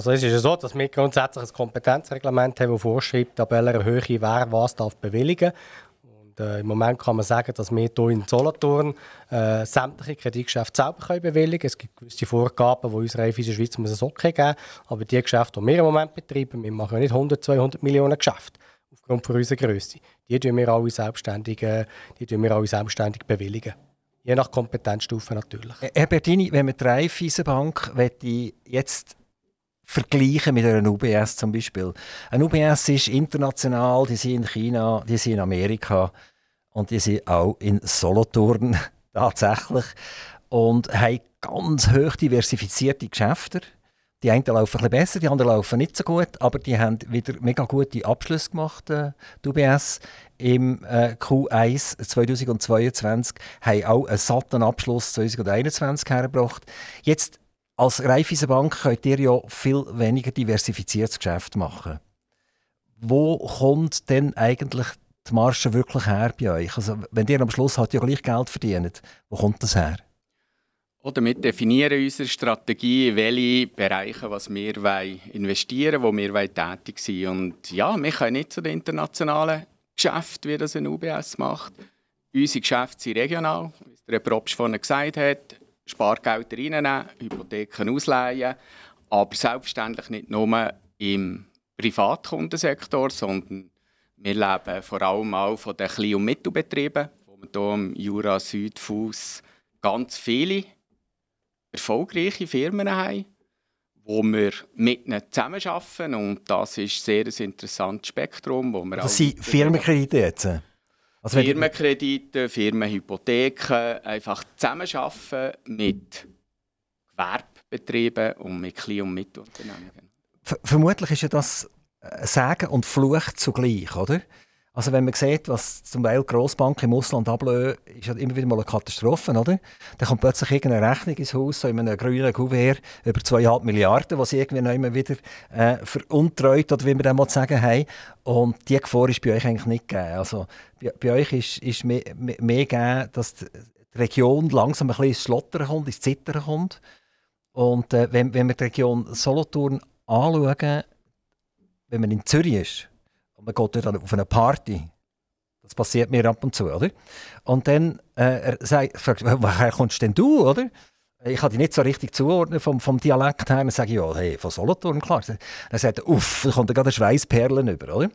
Also es ist ja so, dass wir grundsätzlich ein Kompetenzreglement haben, das vorschreibt, ab welcher Höhe wer was darf bewilligen und, äh, Im Moment kann man sagen, dass wir hier in Solothurn äh, sämtliche Kreditgeschäfte selber können bewilligen können. Es gibt gewisse Vorgaben, die uns Raiffeisen Schweiz muss es okay geben Aber die Geschäfte, die wir im Moment betreiben, wir machen ja nicht 100, 200 Millionen Geschäfte aufgrund von unserer Größe. Die tun wir alle selbstständig, äh, die tun wir alle selbstständig bewilligen. Je nach Kompetenzstufe natürlich. Herr Bertini, wenn man die Raiffeisenbank jetzt vergleichen mit einer UBS zum Beispiel. Eine UBS ist international, die sind in China, die sind in Amerika und die sind auch in Solothurn tatsächlich und haben ganz hoch diversifizierte Geschäfte. Die einen laufen ein besser, die anderen laufen nicht so gut, aber die haben wieder mega gute Abschlüsse gemacht, äh, die UBS. Im äh, Q1 2022 haben auch einen satten Abschluss 2021 hergebracht. Jetzt als Raiffeisenbank könnt ihr ja viel weniger diversifiziertes Geschäft machen. Wo kommt denn eigentlich die Marge wirklich her bei euch? Also, wenn ihr am Schluss halt ja gleich Geld verdient, wo kommt das her? Oder wir definieren unsere Strategie, in welche Bereiche was wir investieren wollen, wo wir tätig sind Und ja, wir können nicht zu den internationalen Geschäften, wie das ein UBS macht. Unsere Geschäfte sind regional, wie der Probst vorhin gesagt hat. Spargelder reinnehmen, Hypotheken ausleihen, aber selbstverständlich nicht nur im Privatkundensektor, sondern wir leben vor allem auch von den Klein- und Mittelbetrieben, wo wir hier im Jura Südfuss ganz viele erfolgreiche Firmen haben, wo wir mit ihnen zusammenarbeiten und das ist sehr ein interessantes Spektrum. Wo wir das sind Firmenkredite jetzt? Also Firmenkredite, Firmenhypotheken, einfach zusammenarbeiten mit Gewerbebetrieben und mit Klein- und Mittelunternehmungen. Vermutlich ist ja das Sagen und Fluch zugleich, oder? Also wenn man sieht, was zum Beispiel Grossbanken im Ausland ablösen, ist immer wieder mal eine Katastrophe, oder? Dann kommt plötzlich irgendeine Rechnung ins Haus, so in einem grünen Kuvert, über 2,5 Milliarden, die sie irgendwie noch immer wieder äh, veruntreut, oder wie wir mal sagen haben. Und diese Gefahr ist bei euch eigentlich nicht gegeben. Also bei, euch ist, ist mehr gegeben, dass die Region langsam ein bisschen ins Schlottern kommt, ins Zittern kommt. Und äh, wenn, wenn wir die Region Solothurn anschauen, wenn man in Zürich ist, und man geht dort auf eine Party. Das passiert mir ab und zu, oder? Und dann äh, er sagt, fragt, woher kommst denn du, oder? Ich kann dich nicht so richtig zuordnen vom, vom Dialekt her. Dann sage ich, ja, hey, von Solothurn, klar. Dann sagt er, uff, da kommt er gerade Schweißperlen über, oder?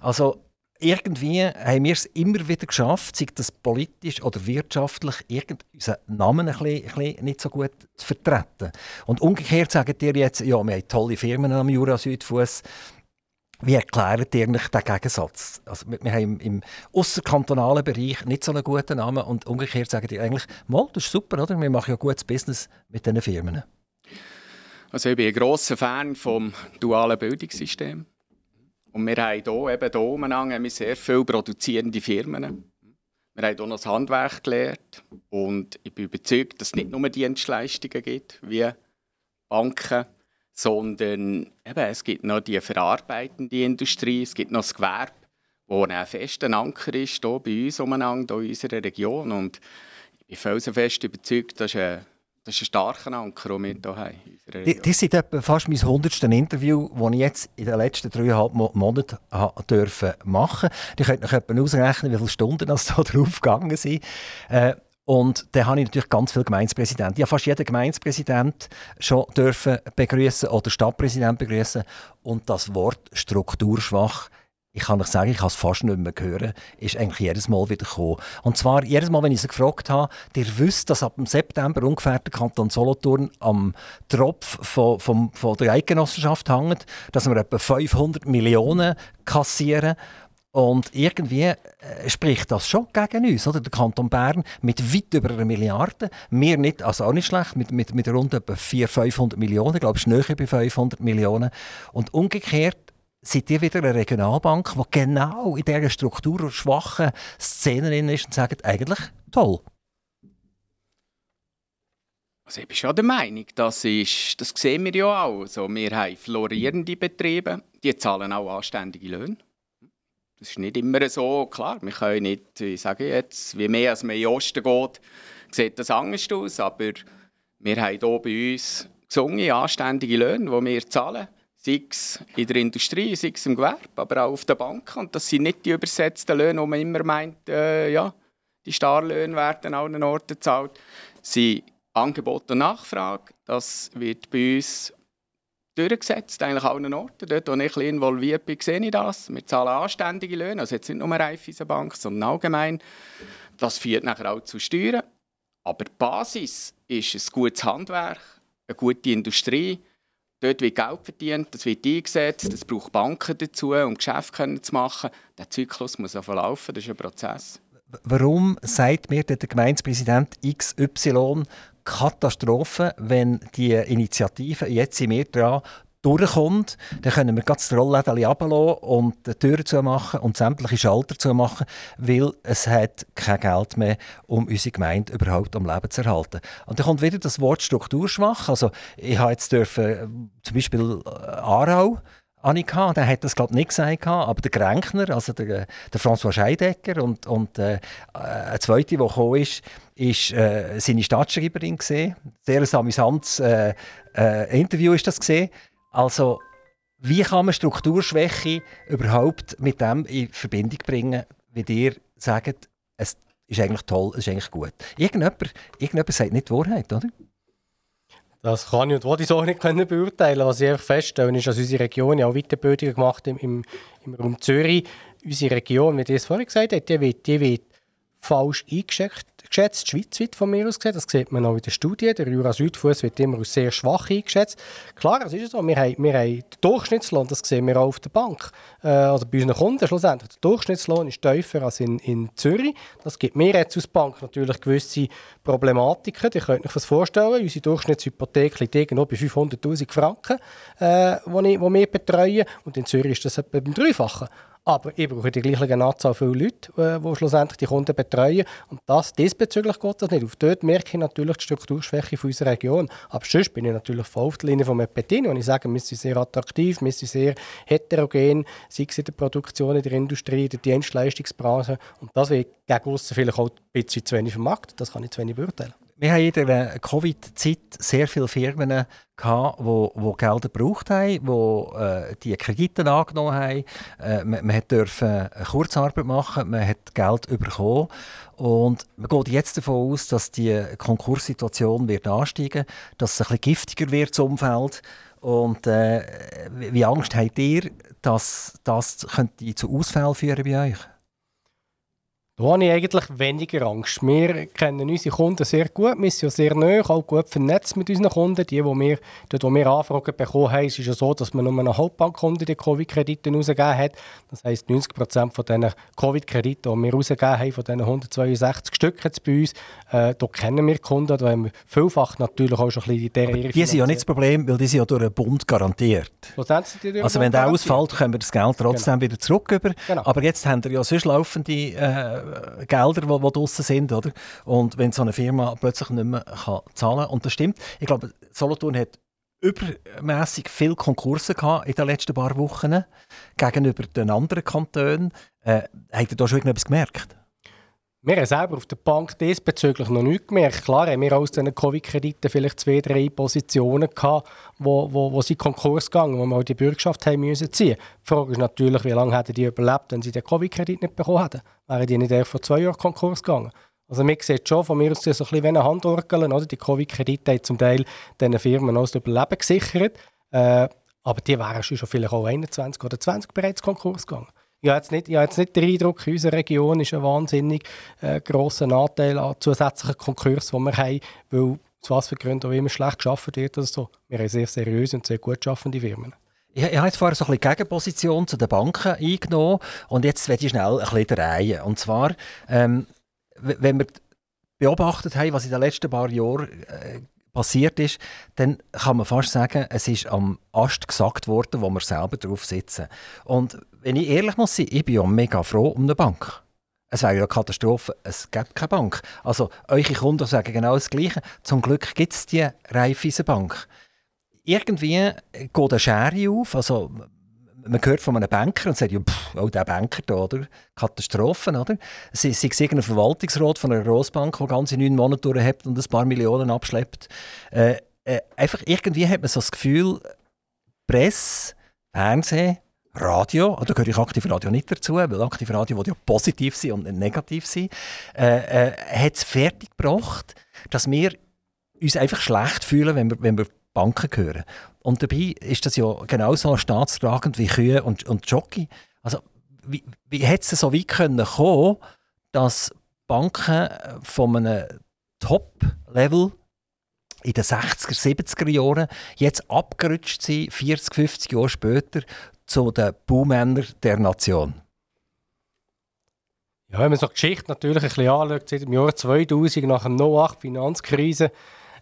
Also, irgendwie haben wir es immer wieder geschafft, sei das politisch oder wirtschaftlich, unseren Namen ein bisschen, ein bisschen nicht so gut zu vertreten. Und umgekehrt sagen dir jetzt, ja, wir haben tolle Firmen am Jura-Südfuss, wie erklärt ihr eigentlich den Gegensatz? Also wir, wir haben im, im außerkantonalen Bereich nicht so einen guten Namen und umgekehrt sagen die eigentlich, mal, das ist super, oder? wir machen ja gutes Business mit diesen Firmen. Also ich bin ein grosser Fan vom dualen Bildungssystem. Und wir haben hier, eben hier oben sehr viele produzierende Firmen. Wir haben hier noch das Handwerk gelernt und ich bin überzeugt, dass es nicht nur Dienstleistungen gibt, wie Banken, sondern eben, es gibt noch die verarbeitende Industrie, es gibt noch das Gewerbe, wo ein fester Anker ist, hier bei uns umeinander, in unserer Region. Und ich bin felsenfest überzeugt, dass das ist ein starker Anker, den wir hier haben. Das ist fast mein 100. Interview, das ich jetzt in den letzten dreieinhalb Monaten machen durfte. Ich könnte noch etwa ausrechnen, wie viele Stunden das da drauf gegangen sind. Äh, und dann habe ich natürlich ganz viele Gemeindepräsidenten. Habe fast jeden Gemeindepräsident schon dürfen begrüßen oder Stadtpräsident begrüßen. Und das Wort strukturschwach, ich kann euch sagen, ich kann es fast nicht mehr hören, ist eigentlich jedes Mal wieder gekommen. Und zwar jedes Mal, wenn ich sie gefragt habe, ihr wisst, dass ab dem September ungefähr der Kanton Solothurn am Tropf von, von, von der Eidgenossenschaft hängt, dass wir etwa 500 Millionen kassieren. Und irgendwie äh, spricht das schon gegen uns. Oder? Der Kanton Bern mit weit über einer Milliarde. Wir nicht, also auch nicht schlecht, mit, mit, mit rund etwa 400, 500 Millionen. Ich glaube, es ist näher bei 500 Millionen. Und umgekehrt seid ihr wieder eine Regionalbank, die genau in dieser strukturschwachen Szene ist und sagt, eigentlich toll. Also ich bin schon der Meinung, das, ist, das sehen wir ja auch. Also wir haben florierende Betriebe, die zahlen auch anständige Löhne. Das ist nicht immer so, klar, wir können nicht, ich sage jetzt, wie mehr als man in den Osten geht, sieht das anders aus, aber wir haben hier bei uns gesungen, anständige Löhne, die wir zahlen, sei es in der Industrie, sei es im Gewerbe, aber auch auf der Bank. Und das sind nicht die übersetzten Löhne, wo man immer meint, äh, ja, die Starlöhne werden an allen Orten gezahlt. Sie Angebot und Nachfrage, das wird bei uns durchgesetzt, eigentlich allen Orten. Dort, wo ich involviert bin, sehe ich das. Wir zahlen anständige Löhne, also jetzt nicht nur Raiffeisenbank, sondern allgemein. Das führt nachher auch zu Steuern. Aber die Basis ist ein gutes Handwerk, eine gute Industrie. Dort wird Geld verdient, das wird eingesetzt, es braucht Banken dazu, um Geschäfte zu machen. Der Zyklus muss auch laufen, das ist ein Prozess. Warum sagt mir der Gemeindepräsident XY Katastrophe, wenn die Initiative jetzt sind wir dran durchkommt, dann können wir das Rollläden runterlassen und die Türen zumachen und sämtliche Schalter zumachen, weil es hat kein Geld mehr, um unsere Gemeinde überhaupt am Leben zu erhalten. Und dann kommt wieder das Wort strukturschwach. Also ich habe jetzt dürfen, zum Beispiel äh, Aarau, Annika, der hat das glaube ich nicht gesagt, aber der Gränkner, also der, der François Scheidecker und, und äh, eine zweite, die gekommen ist, ist äh, seine Stadtschreiberin gesehen. Sehr ein amüsantes äh, äh, Interview ist das gesehen. Also wie kann man Strukturschwäche überhaupt mit dem in Verbindung bringen, wie ihr sagt, es ist eigentlich toll, es ist eigentlich gut. Irgendjemand, irgendjemand sagt nicht die Wahrheit, oder? Das kann ich und wollte ich so nicht können beurteilen. Was ich einfach feststelle, ist, dass unsere Region ja auch Weiterbildungen gemacht im, im, im Raum Zürich. Unsere Region, wie ihr es vorhin gesagt habt, die wird, die wird falsch eingeschätzt geschätzt, schweizweit von mir aus gesehen. Das sieht man auch in der Studie. Der Jura Südfuss wird immer als sehr schwach eingeschätzt. Klar, es ist so. Wir haben, wir haben den Durchschnittslohn, das sehen wir auch auf der Bank. Äh, also bei unseren Kunden schlussendlich. Der Durchschnittslohn ist tiefer als in, in Zürich. Das gibt mir jetzt als Bank natürlich gewisse Problematiken. Ihr könnt euch das vorstellen. Unsere Durchschnittshypothek liegt irgendwo bei 500'000 Franken, äh, wir betreuen. Und in Zürich ist das etwa beim Dreifachen. Aber ich brauche die gleiche Anzahl von Leuten, äh, die schlussendlich die Kunden betreuen. Und das diesbezüglich geht das nicht. Auf dort merke ich natürlich die Strukturschwäche unserer Region. Aber sonst bin ich natürlich voll auf der Linie von Mepetin, und ich sage, wir sind sehr attraktiv, wir sind sehr heterogen, sei es in der Produktion, in der Industrie, in der Dienstleistungsbranche. Und das wird gegen aussen vielleicht auch ein bisschen zu wenig vermarktet. Das kann ich zu wenig beurteilen wir haben in der Covid-Zeit sehr viele Firmen gehabt, die, die Gelder gebraucht haben, die äh, die Kredite angenommen haben. Äh, man, man durfte Kurzarbeit machen, man hat Geld bekommen. Und man geht jetzt davon aus, dass die Konkurssituation wird ansteigen dass es ein bisschen giftiger wird, das Umfeld. Und äh, wie Angst habt ihr, dass das könnte zu Ausfällen führen bei euch? Da habe ich eigentlich weniger Angst. Wir kennen unsere Kunden sehr gut, wir sind ja sehr nah, auch gut vernetzt mit unseren Kunden. Die, die wir, dort, wo wir Anfragen bekommen haben, ist es ja so, dass man nur einen Hauptbankkunden die Covid-Kredite ausgegeben hat. Das heisst, 90 Prozent von diesen Covid-Krediten, die wir ausgegeben haben, von diesen 162 Stück jetzt bei uns, äh, da kennen wir Kunden, da haben wir vielfach natürlich auch schon ein bisschen in der Die sind ja nicht das Problem, weil die sind ja durch den Bund garantiert. also wenn der ausfällt, können wir das Geld trotzdem genau. wieder zurück. Genau. Aber jetzt haben wir ja sonst laufende... Äh, äh, Gelder, die, die draussen sind. Oder? Und wenn so eine Firma plötzlich nicht mehr kann zahlen kann. Und das stimmt. Ich glaube, Solothurn hat übermäßig viele Konkurse in den letzten paar Wochen gegenüber den anderen Kantonen. Äh, habt ihr da schon irgendetwas gemerkt? Wir haben selber auf der Bank diesbezüglich noch nichts gemerkt. Klar haben wir aus diesen Covid-Krediten vielleicht zwei, drei Positionen gehabt, wo, wo, wo sie Konkurs gegangen, wo wir auch die Bürgschaft haben müssen ziehen. Die Frage ist natürlich, wie lange hätten die überlebt, wenn sie den Covid-Kredit nicht bekommen hätten. Wären die nicht erst vor zwei Jahren Konkurs gegangen? Also man sieht schon, von mir aus so ein bisschen wie ein Handorgeln, oder? Die Covid-Kredite haben zum Teil diesen Firmen auch das Überleben gesichert. Äh, aber die wären schon vielleicht auch 21 oder 20 bereits Konkurs gegangen. Ich habe nicht, ich habe jetzt nicht den Eindruck, unsere Region ist ein wahnsinnig äh, grosser Anteil an zusätzlichen Konkursen, die wir haben, weil aus was für Gründen auch immer schlecht geschaffen wird oder so. Wir haben sehr seriöse und sehr gut schaffende Firmen. Ich, ich habe jetzt vorher so ein bisschen Gegenposition zu den Banken eingenommen und jetzt werde ich schnell ein bisschen drehen. Und zwar, ähm, wenn wir beobachtet haben, was in den letzten paar Jahren äh, passiert ist, dann kann man fast sagen, es ist am Ast gesagt worden, wo wir selber drauf sitzen. Und wenn ich ehrlich muss sein, ich bin ja mega froh um eine Bank. Es wäre ja eine Katastrophe, es gibt keine Bank. Also eure Kunden sagen genau das Gleiche. Zum Glück gibt es die Raiffeisenbank. Irgendwie geht eine Schere auf, also man hört von einem Banker und sagt, ja, pff, oh, der Banker da, oder? Katastrophen, oder? Sie, sie ist ein Verwaltungsrat von einer Grossbank, der ganze neun Monate durchhebt und ein paar Millionen abschleppt. Äh, äh, einfach irgendwie hat man so das Gefühl, Presse, Fernsehen, Radio, da gehöre ich Aktiv Radio nicht dazu, weil Aktiv Radio will ja positiv sein und nicht negativ sein, äh, äh, hat es fertiggebracht, dass wir uns einfach schlecht fühlen, wenn wir, wenn wir Banken hören. Und dabei ist das ja genauso staatstragend wie Kühe und, und Jockey. Also, wie, wie hätte es so weit können kommen, dass Banken von einem Top-Level in den 60er, 70er Jahren jetzt abgerutscht sind, 40, 50 Jahre später, zu den Baumännern der Nation? Ja, wenn man so die Geschichte natürlich ein bisschen anschaut, seit dem Jahr 2000 nach der 08-Finanzkrise,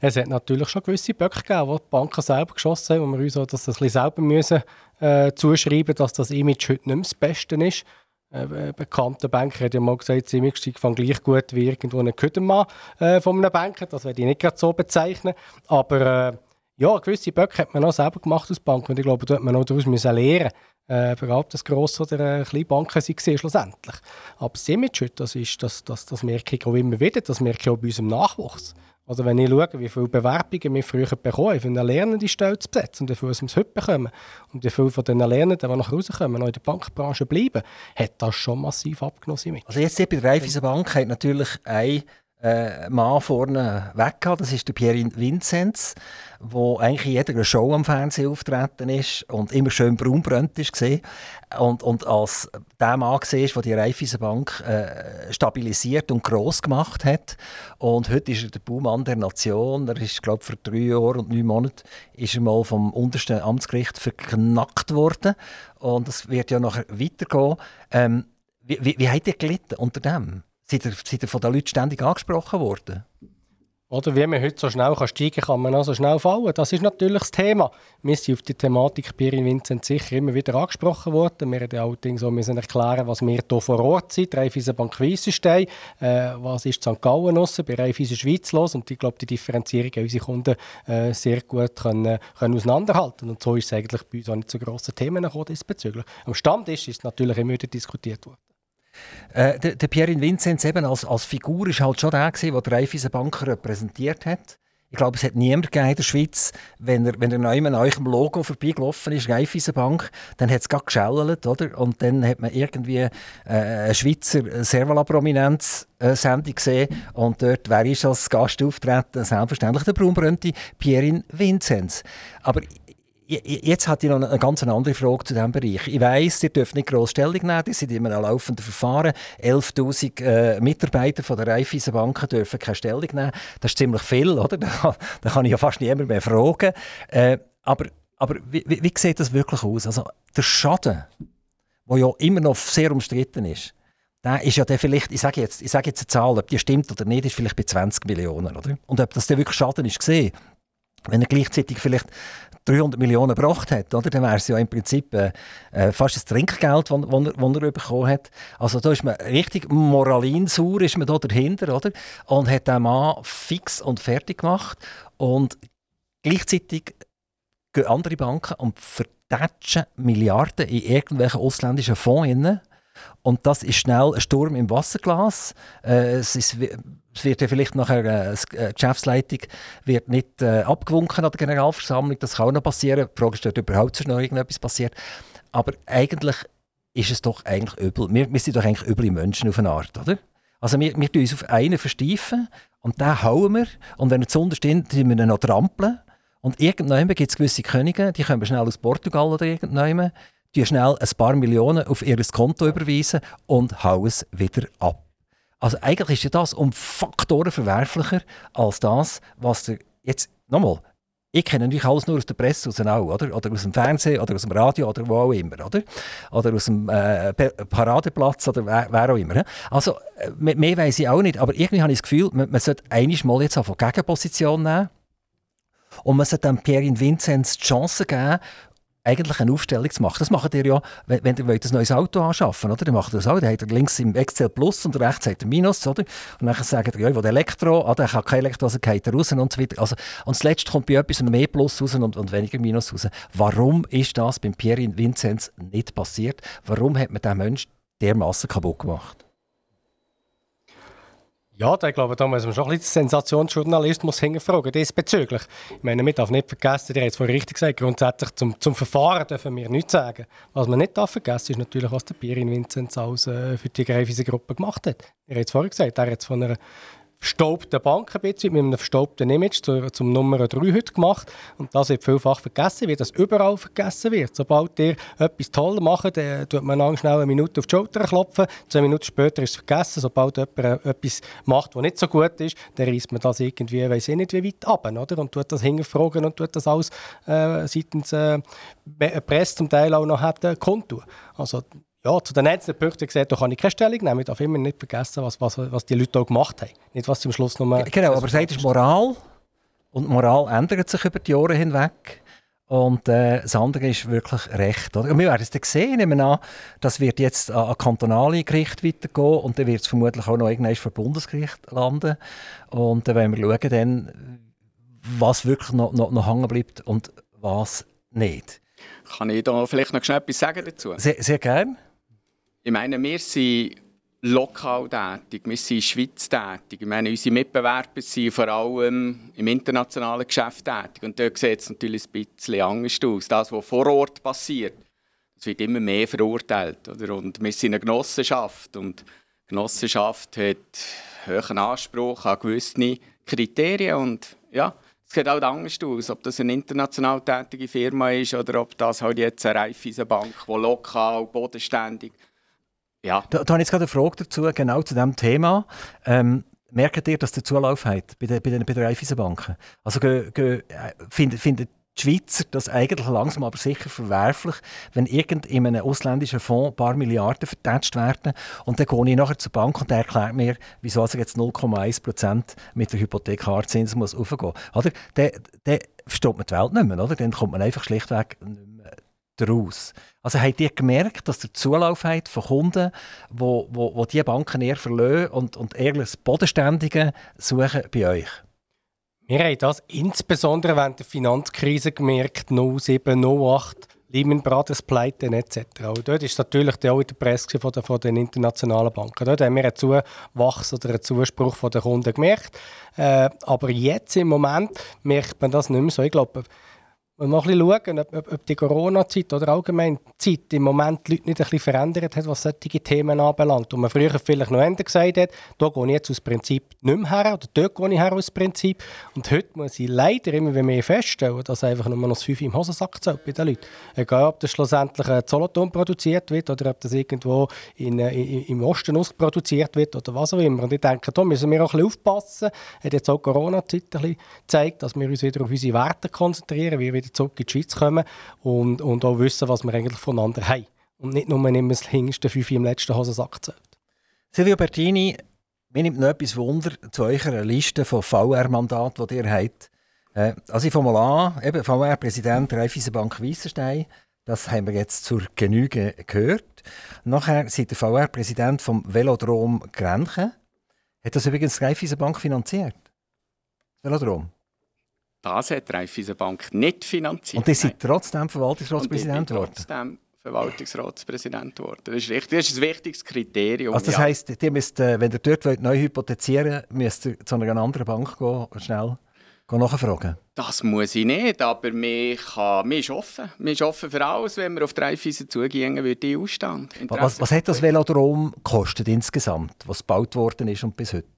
es hat natürlich schon gewisse Böcke gegeben, die die Banken selber geschossen haben, wo wir uns auch das ein bisschen selber müssen, äh, zuschreiben dass das Image heute nicht mehr das Beste ist. Äh, bekannter Banker hat ja mal gesagt, das Image sei gleich gut wie irgendwo ein Ködermann äh, von einem Banker. Das werde ich nicht gerade so bezeichnen. Aber äh, ja, gewisse Böcke hat man auch selber gemacht aus Banken und ich glaube, da hat man auch daraus müssen lernen äh, egal ob das grosse oder äh, kleine Banken waren schlussendlich. Aber das Image das, ist, das, das, das merke ich auch immer wieder, das merke ich auch bei unserem Nachwuchs. Oder wenn ich schaue, wie viele Bewerbungen wir früher bekommen, für eine lernende Stelle zu besetzen und wie viele wir heute bekommen und wie viele von den Lernenden, die noch rauskommen, noch in der Bankbranche bleiben, hat das schon massiv abgenommen. Also jetzt bei der Raiffeisenbank hat natürlich ein äh, Mann vorne weg gehabt. Das ist der Pierre Vinzenz, der eigentlich in jeder Show am Fernsehen auftreten ist und immer schön braunbrennt ist. Und, und als der Mann gesehen der die Raiffeisenbank äh, stabilisiert und gross gemacht hat. Und heute ist er der Baumann der Nation. Er ist, glaube vor drei Jahren und neun Monaten ist er mal vom untersten Amtsgericht verknackt worden. Und es wird ja nachher weitergehen. Ähm, wie, wie, wie hat er gelitten unter dem? Seid ihr, seid ihr von den Leuten ständig angesprochen worden? Oder wie man heute so schnell kann steigen kann, kann man auch so schnell fallen. Das ist natürlich das Thema. Wir sind auf die Thematik Pirin Vincent sicher immer wieder angesprochen worden. Wir mussten allerdings auch müssen erklären, was wir hier vor Ort sind. Raiffeisen Bank Weissenstein, äh, was ist St. Gallen aussen, bei Raiffeisen Schweiz los. Und ich glaube, die Differenzierung haben unsere Kunden äh, sehr gut können, können auseinanderhalten Und so ist es eigentlich bei uns auch nicht zu grossen Themen gekommen diesbezüglich. Am Stammtisch ist es natürlich immer wieder diskutiert worden. Äh, der, der Pierre Vinzenz eben als, als Figur ist halt schon der, der die Raiffeisenbank repräsentiert hat. Ich glaube, es hat niemand in der Schweiz, wenn er, wenn er neu an eurem Logo vorbeigelaufen ist, Raiffeisenbank, dann hat es gerade geschellert, oder? Und dann hat man irgendwie äh, eine Schweizer Servala-Prominenz-Sendung gesehen und dort wäre ich als Gast auftreten, selbstverständlich der Braunbrönti Pierin Vinzenz. Aber Jetzt hatte ich noch eine ganz andere Frage zu diesem Bereich. Ich weiss, ihr dürft nicht gross Stellung nehmen, ihr seid in einem laufenden Verfahren. 11'000 äh, Mitarbeiter von der Raiffeisenbanken dürfen keine Stellung nehmen. Das ist ziemlich viel, oder? Da, da kann ich ja fast niemand mehr fragen. Äh, aber aber wie, wie, wie, sieht das wirklich aus? Also der Schaden, der ja immer noch sehr umstritten ist, der ist ja der vielleicht, ich sage jetzt, ich sage jetzt eine Zahl, ob die stimmt oder nicht, ist vielleicht bei 20 Millionen, oder? Und ob das der wirklich Schaden ist gesehen, wenn er gleichzeitig vielleicht 300 Millionen gebracht hat, oder, dann wäre es ja im Prinzip äh, äh fast ein Trinkgeld, das er, er bekommen hat. Also da ist man richtig moralinsauer ist man da dahinter, oder? Und hat den Mann fix und fertig gemacht. Und gleichzeitig gehen andere Banken und vertatschen Milliarden in irgendwelchen ausländischen Fonds. Rein. Und das ist schnell ein Sturm im Wasserglas. Äh, es, ist, es, wird ja vielleicht nachher äh, die äh, Geschäftsleitung wird nicht äh, abgewunken an der Generalversammlung. Das kann auch noch passieren. Die Frage ist, ob überhaupt so noch irgendetwas passiert. Aber eigentlich ist es doch eigentlich übel. Wir, wir sind doch eigentlich üble Menschen auf eine Art, oder? Also wir, wir uns auf einen versteifen und den hauen wir. Und wenn er zu untersteht, tun wir ihn noch trampeln. Und irgendwann gibt es gewisse Könige, die kommen schnell aus Portugal oder irgendwann die schnell ein paar Millionen auf ihr Konto überweisen und hauen es wieder ab. Also eigentlich ist ja das um Faktoren verwerflicher als das, was der jetzt nochmal. Ich kenne natürlich alles nur aus der Presse raus auch, oder? Oder aus dem Fernsehen, oder aus dem Radio, oder wo auch immer, oder? Oder aus dem äh, Paradeplatz, oder wer, auch immer. Also, äh, mehr weiß ich auch nicht, aber irgendwie habe ich das Gefühl, man, man sollte einiges mal jetzt auf Gegenposition nehmen. Und man sollte dem Pierre Vinzenz die Chance geben, eigentlich eine Aufstellung zu machen. Das macht ihr ja, wenn, wenn ihr ein neues Auto anschaffen oder? Dann macht ihr das auch. Dann habt ihr links im Excel Plus und rechts habt ihr Minus, oder? Und dann sagt ihr, ja, ich will Elektro, ah, der kann kein Elektro, also geht er raus und so weiter. Also, und zuletzt kommt bei etwas mehr Plus raus und, und weniger Minus raus. Warum ist das beim Pierre Vinzenz nicht passiert? Warum hat man diesen Menschen dermaßen kaputt gemacht? Ja, ich glaube, da muss man schon ein bisschen Sensationsjournalismus hinterfragen, diesbezüglich. Ich meine, man darf nicht vergessen, ihr habt es vorhin richtig gesagt, grundsätzlich zum, zum Verfahren dürfen wir nichts sagen. Was man nicht darf vergessen, ist natürlich, was der Pirin Vinzenz alles äh, für die Greifise Gruppe gemacht hat. Ihr habt es vorhin gesagt, er hat von einer verstaubten Bank ein bisschen, mit einem verstaubten Image zu, zum Nummer 3 heute gemacht. Und das wird vielfach vergessen, wie das überall vergessen wird. Sobald ihr etwas toll macht, dann tut man lang schnell eine Minute auf die Schulter klopfen, zwei Minuten später ist es vergessen. Sobald jemand äh, etwas macht, was nicht so gut ist, dann reißt man das irgendwie, weiß ich nicht, wie weit ab? Und tut das hingefragen und tut das alles äh, seitens äh, Presse zum Teil auch noch hat, äh, kundtun. Also ja, zu den einzelnen Punkten gesehen, da kann ich keine Stellung nehmen. Ich darf immer nicht vergessen, was, was, was die Leute auch gemacht haben. Nicht, was sie am Schluss noch mal... Genau, aber sagt, es ist Moral. Und Moral ändert sich über die Jahre hinweg. Und äh, das andere ist wirklich Recht. Oder? wir werden es dann sehen. Nehmen an, das wird jetzt an, an kantonale Gericht weitergehen und dann wird es vermutlich auch noch irgendwann vor Bundesgericht landen. Und dann werden wir schauen, dann, was wirklich noch, noch, noch hängen bleibt und was nicht. Kann ich da vielleicht noch schnell etwas sagen dazu? Sehr, sehr gerne. Ich meine, wir sind lokal tätig, wir sind Schweiz tätig. Ich meine, unsere Mitbewerber sind vor allem im internationalen Geschäft tätig. Und dort sieht es natürlich ein bisschen anders aus. Das, was vor Ort passiert, das wird immer mehr verurteilt. Oder? Und wir sind eine Genossenschaft. Und die Genossenschaft hat hohen Anspruch an gewisse Kriterien. Und ja, es sieht halt anders aus, ob das eine international tätige Firma ist oder ob das halt jetzt eine Raiffeisenbank, die lokal, bodenständig ja. Da, da habe ich jetzt gerade eine Frage dazu, genau zu diesem Thema. Ähm, merkt ihr, dass der Zulauf hat bei den, bei den, bei den Raiffeisenbanken? Also findet, findet die Schweizer das eigentlich langsam aber sicher verwerflich, wenn irgend in einem ausländischen Fonds ein paar Milliarden vertätscht werden und dann gehe ich nachher zur Bank und der erklärt mir, wieso also jetzt 0,1% mit der Hypothekarzins muss aufgehen. Oder? Dann, dann versteht man die Welt nicht mehr, oder? Dann kommt man einfach schlichtweg nicht mehr daraus. Also habt ihr gemerkt, dass der Zulauf hat von Kunden, wo, wo, wo die Banken eher verlieren und, und eher das Bodenständige suchen bei euch? Wir haben das insbesondere während der Finanzkrise gemerkt, 07, 08, Lehman Brothers Pleiten etc. Und dort ist natürlich auch in der Presse von, der, von den internationalen Banken. Dort haben wir einen Zuwachs oder einen Zuspruch den Kunden gemerkt. Äh, aber jetzt im Moment merkt man das nicht mehr so. Ich glaube, wenn wir mal schauen, ob, ob, die Corona-Zeit oder allgemein die Zeit im Moment die Leute nicht ein bisschen verändert hat, was solche Themen anbelangt. Und man früher vielleicht noch Ende gesagt hat, da gehe ich jetzt aus Prinzip nicht mehr her oder dort gehe ich her aus Prinzip. Und heute muss ich leider immer mehr feststellen, dass einfach nur noch das 5 im Hosensack zählt bei den Leuten. Egal, ob das schlussendlich in Solothurn produziert wird oder ob das irgendwo in, äh, in, im Osten produziert wird oder was auch immer. Und ich denke, da müssen wir auch ein bisschen aufpassen. Hat jetzt auch Corona-Zeit ein bisschen gezeigt, dass wir uns wieder auf unsere Werte konzentrieren, wie wieder zurück in die Schweiz kommen und, und auch wissen, was wir eigentlich voneinander haben. Und nicht nur immer das hinterste Fünf im letzten Hosensack zählt. Silvio Bertini, mir nimmt noch etwas Wunder zu eurer Liste von VR-Mandaten, die ihr habt. Äh, also ich fange mal an, eben VR-Präsident Raiffeisenbank Weissenstein, das haben wir jetzt zur Genüge gehört. Nachher seid ihr VR-Präsident vom Velodrom Grenchen. Hat das übrigens die Raiffeisenbank finanziert? Velodrom? Das hat die Raiffeisenbank nicht finanziert. Und ihr seid trotzdem Verwaltungsratspräsident geworden? trotzdem Verwaltungsratspräsident geworden. Das ist, richtig, das ist ein wichtiges Kriterium. Also das ja. heisst, ihr müsst, äh, wenn ihr dort wollt, neu hypothezieren wollt, müsst ihr zu einer anderen Bank gehen schnell nachfragen? Das muss ich nicht, aber kann, mir ist offen. Mir ist offen für alles. Wenn wir auf die Raiffeisen zugehen, würde ich ausstehen. Was, was hat das Velodrom gekostet insgesamt, was gebaut worden ist und bis heute?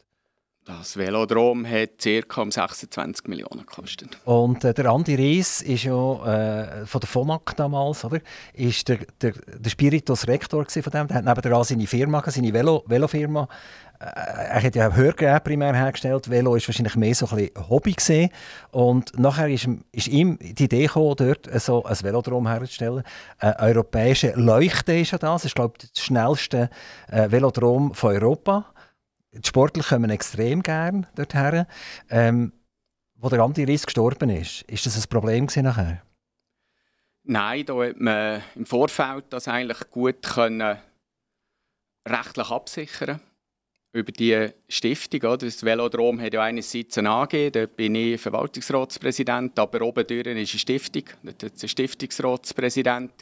Das Velodrom hat ca. um 26 Millionen gekostet. Und äh, der Andi Ries ist ja äh, von der FONAC damals, oder? Ist der, der, der Spiritus Rektor von dem. Der hat nebenan seine Firma, seine Velo, Velofirma. Äh, er hat ja Hörgeräte primär hergestellt. Velo war wahrscheinlich mehr so ein bisschen Hobby gewesen. Und nachher ist, ist ihm die Idee gekommen, dort so ein Velodrom herzustellen. Eine europäische Leuchte ist ja das. Das ist, glaube ich, das schnellste äh, Velodrom von Europa. Die Sportler kommen extrem gern dorthin. Ähm, wo der Andi Riss gestorben ist, ist das ein Problem nachher? Nein, da hat man im Vorfeld das eigentlich gut können rechtlich absichern über die Stiftung. Das Velodrom hat ja einerseits eine AG, dort bin ich Verwaltungsratspräsident, aber oben ist eine Stiftung, dort ist ein Stiftungsratspräsident.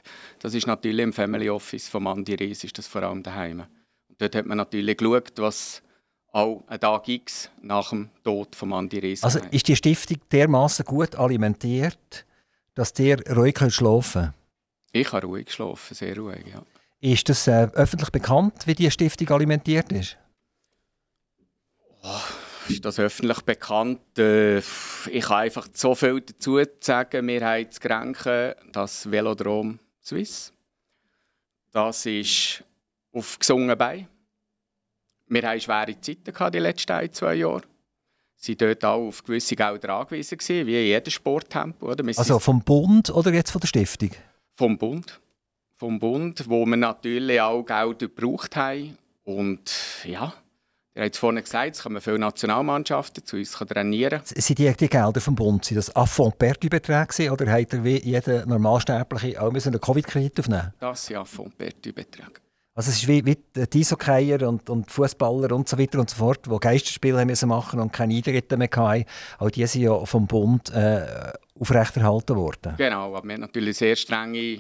Das ist natürlich im Family Office von Andi Ries, ist das vor allem daheim. Und dort hat man natürlich geschaut, was auch ein Tag X nach dem Tod von Andi Ries Also ist die Stiftung dermaßen gut alimentiert, dass ihr ruhig schlafen könnt? Ich habe ruhig geschlafen, sehr ruhig, ja. Ist das äh, öffentlich bekannt, wie die Stiftung alimentiert ist? Oh, ist das öffentlich bekannt? Äh, ich kann einfach so viel dazu sagen. Wir haben zu Grenken das Velodrom Swiss. Das ist auf gesungen Bein. Wir hatten schwere Zeiten die letzten ein, zwei Jahre. Sie waren dort auch auf gewisse Gelder angewiesen, wie in jedem Sporttempo. Oder? Also vom Bund oder jetzt von der Stiftung? Vom Bund. Vom Bund, wo wir natürlich auch Geld gebraucht haben. Und ja, Ihr habt es vorhin gesagt, es kommen viele Nationalmannschaften zu uns trainieren. Sind die, die Gelder vom Bund, sind das Affront-Perdu-Beträge oder hat er wie jeder Normalsterbliche auch einen Covid-Kredit aufnehmen Das sind Affront-Perdu-Beträge. Also es ist wie, wie die und, und Fußballer und so weiter und so fort, die Geisterspiele müssen machen und keine Eintritte mehr hatten. Auch die sind ja vom Bund äh, aufrechterhalten worden. Genau, aber wir haben natürlich sehr strenge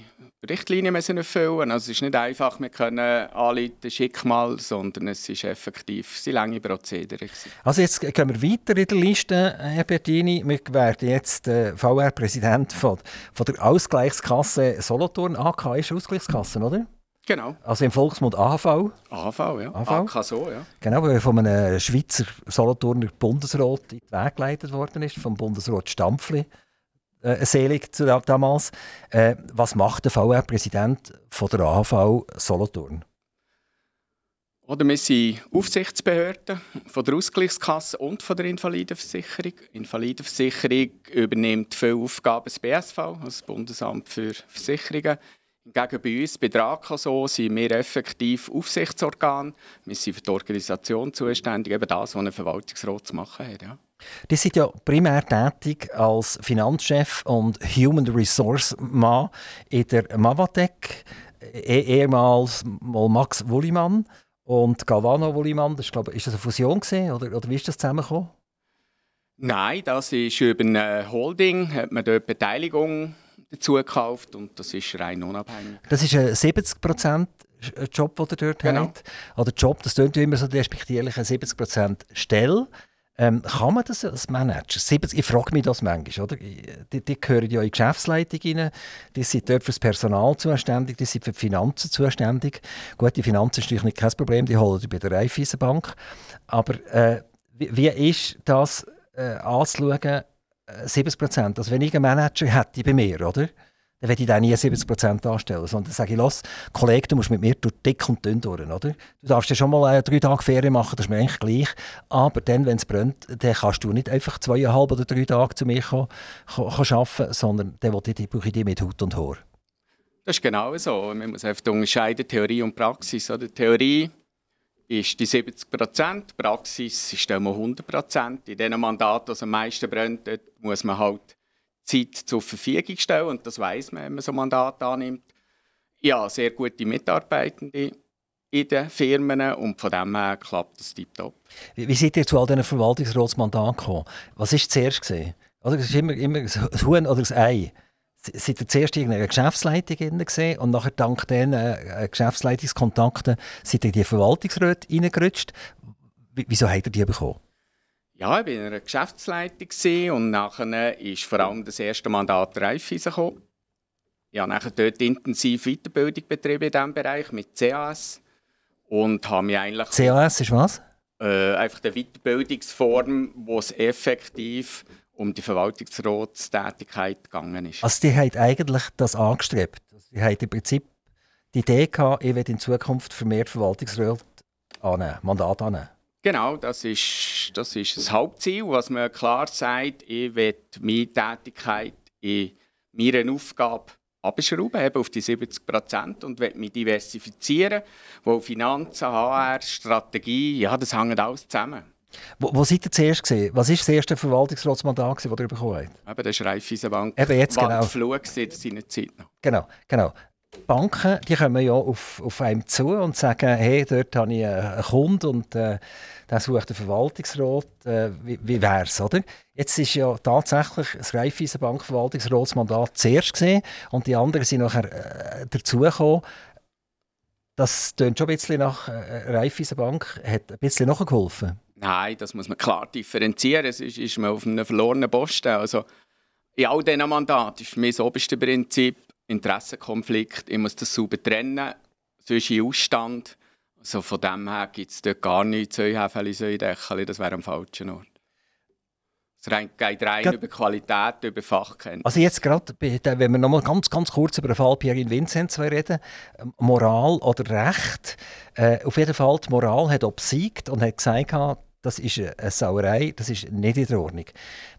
Richtlinien müssen erfüllen. Also es ist nicht einfach, wir können anrufen, schick mal, sondern es ist effektiv eine lange Prozedere. Also jetzt gehen wir weiter in der Liste, Herr Bertini. Wir werden jetzt äh, VR-Präsident von, von der Ausgleichskasse Solothurn. AK ist Ausgleichskasse, oder? Genau. Also im Volksmund AHV. AHV, ja. AHV. AK so, ja. Genau, weil von einem Schweizer Solothurner Bundesrat in den Weg geleitet worden ist, vom Bundesrat Stampfli äh, selig zu, damals. Äh, was macht der VR-Präsident von der AHV Solothurn? Oder wir sind Aufsichtsbehörden von der Ausgleichskasse und von der Invalidenversicherung. Die Invalidenversicherung übernimmt viele Aufgaben des BSV, also das Bundesamt für Versicherungen. Hingegen bei uns, bei AK so, sind wir effektiv Aufsichtsorgan. Wir sind für die Organisation zuständig, eben das, was ein Verwaltungsrat zu machen hat. Ja. Die sind ja primär tätig als Finanzchef und Human Resource Mann in der Mavatec, eh ehemals mal Max Wullimann und Galvano Wullimann. Das ist, glaube, ist das eine Fusion gewesen, oder, oder wie ist das zusammengekommen? Nein, das ist über eine Holding, hat man dort Beteiligung dazu gekauft und das ist rein unabhängig. Das ist ein 70% Job, den ihr dort genau. habt. Oder Job, das klingt immer so despektierlich, eine 70% Stelle. Ähm, kann man das als Manager? Ich frage mich das manchmal. Oder? Die, die gehören ja in die Geschäftsleitung rein, die sind dort für das Personal zuständig, die sind für die Finanzen zuständig. Gut, die Finanzen ist natürlich nicht kein Problem, die holen die bei der Raiffeisenbank. Aber äh, wie, wie, ist das äh, anzuschauen, 70 äh, Prozent? Also wenn ich einen Manager hätte bei mir, oder? dann werde ich dann nie 70 Prozent anstellen. Sondern sage ich, los, Kollege, du musst mit mir durch dick und dünn durch, oder? Du darfst ja schon mal äh, drei Tage Ferien machen, das ist mir eigentlich gleich. Aber dann, wenn es brennt, dann kannst du nicht einfach zweieinhalb oder drei Tage zu mir kommen, arbeiten, sondern dann ich, brauche ich dich mit Haut und Haar. Das ist genau so. Man muss einfach unterscheiden, Theorie und Praxis. Oder? Theorie ist die 70 Prozent, Praxis ist dann 100 Prozent. In diesen Mandaten, die am meisten brennt, muss man halt Zeit zur Verfügung stellen. Und das weiß man, wenn man so ein Mandat annimmt. Ja, sehr gute Mitarbeitende in den Firmen und von dem her klappt das tiptop. Wie, wie seid ihr zu all diesen Verwaltungsratsmandaten gekommen? Was war zuerst? Gewesen? Oder es ist immer, immer das Huhn oder das Ei. Seid ihr zuerst in einer Geschäftsleitung gesehen und nachher dank diesen äh, Geschäftsleitungskontakten ihr in die Verwaltungsräte reingerutscht? Wieso habt ihr die bekommen? Ja, ich war in einer Geschäftsleitung und nachher ist vor allem das erste Mandat Raiffeisen gekommen. Ich habe nachher dort intensiv Weiterbildung betrieben in diesem Bereich mit CAS und habe mich eigentlich... CAS ist was? Äh, einfach die Weiterbildungsform, wo es effektiv um die Verwaltungsratstätigkeit gegangen ist. Also die haben eigentlich das angestrebt? Also die haben im Prinzip die Idee gehabt, ich werde in Zukunft vermehrt Verwaltungsrat annehmen, Mandat annehmen? Genau, das ist, das ist das Hauptziel, was man klar sagt, ich will meine Tätigkeit in meiner Aufgabe abschrauben, eben auf die 70 Prozent und will mich diversifizieren, wo Finanzen, HR, Strategie, ja, das hängt alles zusammen. Wo, wo seid ihr zuerst gesehen? Was war das erste Verwaltungsratsmandat, das ihr bekommen habt? Eben, das war Raiffeisenbank. Eben jetzt genau. Flug in seiner Zeit noch. Genau, genau. Banken die kommen ja auf, auf einem zu und sagen, hey, dort habe ich einen Kunden und äh, der sucht den Verwaltungsrat. Äh, wie wie wäre es, oder? Jetzt ist ja tatsächlich das Raiffeisenbank Verwaltungsratsmandat zuerst gesehen und die anderen sind nachher äh, dazugekommen. Das tönt schon ein bisschen nach äh, Raiffeisenbank, hat ein bisschen nachgeholfen. Nein, das muss man klar differenzieren. Es ist, ist man auf einem verlorenen Posten. Also, in all diesen Mandaten ist für mich das oberste Prinzip Interessenkonflikt. Ich muss das sauber trennen, sonst in Ausstand. Also von dem her gibt es dort gar nichts, Säuhäfeli, Säudächeli, das wäre am falschen Ort. Es geht rein Grad, über Qualität, über Fachkenntnis. Also jetzt gerade, wenn wir noch mal ganz, ganz kurz über den Fall Pierre Vinzenz reden, Moral oder Recht. Äh, auf jeden Fall, die Moral hat obsiegt und hat gesagt, das ist eine Sauerei, das ist nicht in der Ordnung.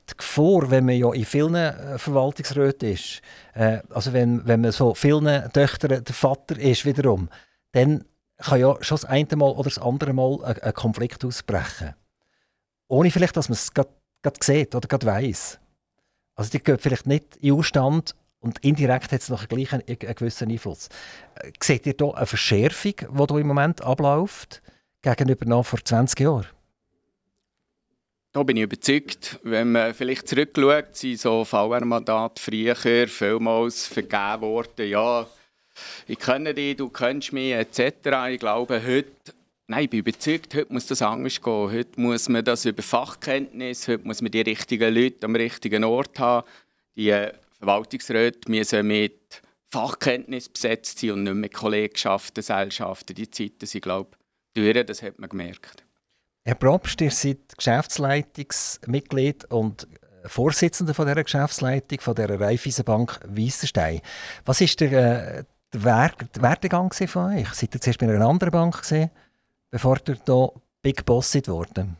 Die Gefahr, wenn man ja in vielen äh, Verwaltungsräten ist, äh, also wenn, wenn man so vielen Töchtern der Vater ist wiederum, dann kann ja schon das eine Mal oder das andere Mal ein, ein Konflikt ausbrechen. Ohne vielleicht, dass man es gerade sieht oder gerade weiss. Also die gehen vielleicht nicht in Ausstand und indirekt hat es noch gleich einen, einen gewissen Einfluss. Äh, seht ihr hier eine Verschärfung, die hier im Moment abläuft, gegenüber noch vor 20 Jahren? Da bin ich überzeugt, wenn man vielleicht zurückschaut, sind so VR-Mandate früher vielmals vergeben worden. Ja, ich kenne dich, du kennst mich, etc. Ich glaube, heute, nein, ich bin überzeugt, heute muss das anders gehen. Heute muss man das über Fachkenntnis, heute muss man die richtigen Leute am richtigen Ort haben. Die äh, Verwaltungsräte müssen mit Fachkenntnis besetzt sein und nicht mit Kollegschaften, Gesellschaften. Die Zeiten sind, glaube ich, durch, das hat man gemerkt. Herr Probst, ihr seid Geschäftsleitungsmitglied und Vorsitzender von dieser Geschäftsleitung, von dieser Raiffeisenbank Weissenstein. Was war der, äh, der, Werdegang von euch? Seid ihr zuerst bei einer anderen Bank, gewesen, bevor ihr hier Big Boss seid worden?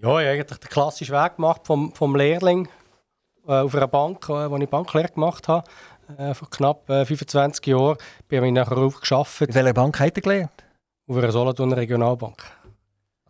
Ja, ich habe eigentlich den klassischen Weg gemacht vom, vom Lehrling äh, auf einer Bank, äh, wo ich Banklehre gemacht habe, äh, vor knapp äh, 25 Jahren. Bin ich nachher aufgearbeitet. In welcher Bank habt ihr gelernt? Auf einer Solothurner Regionalbank.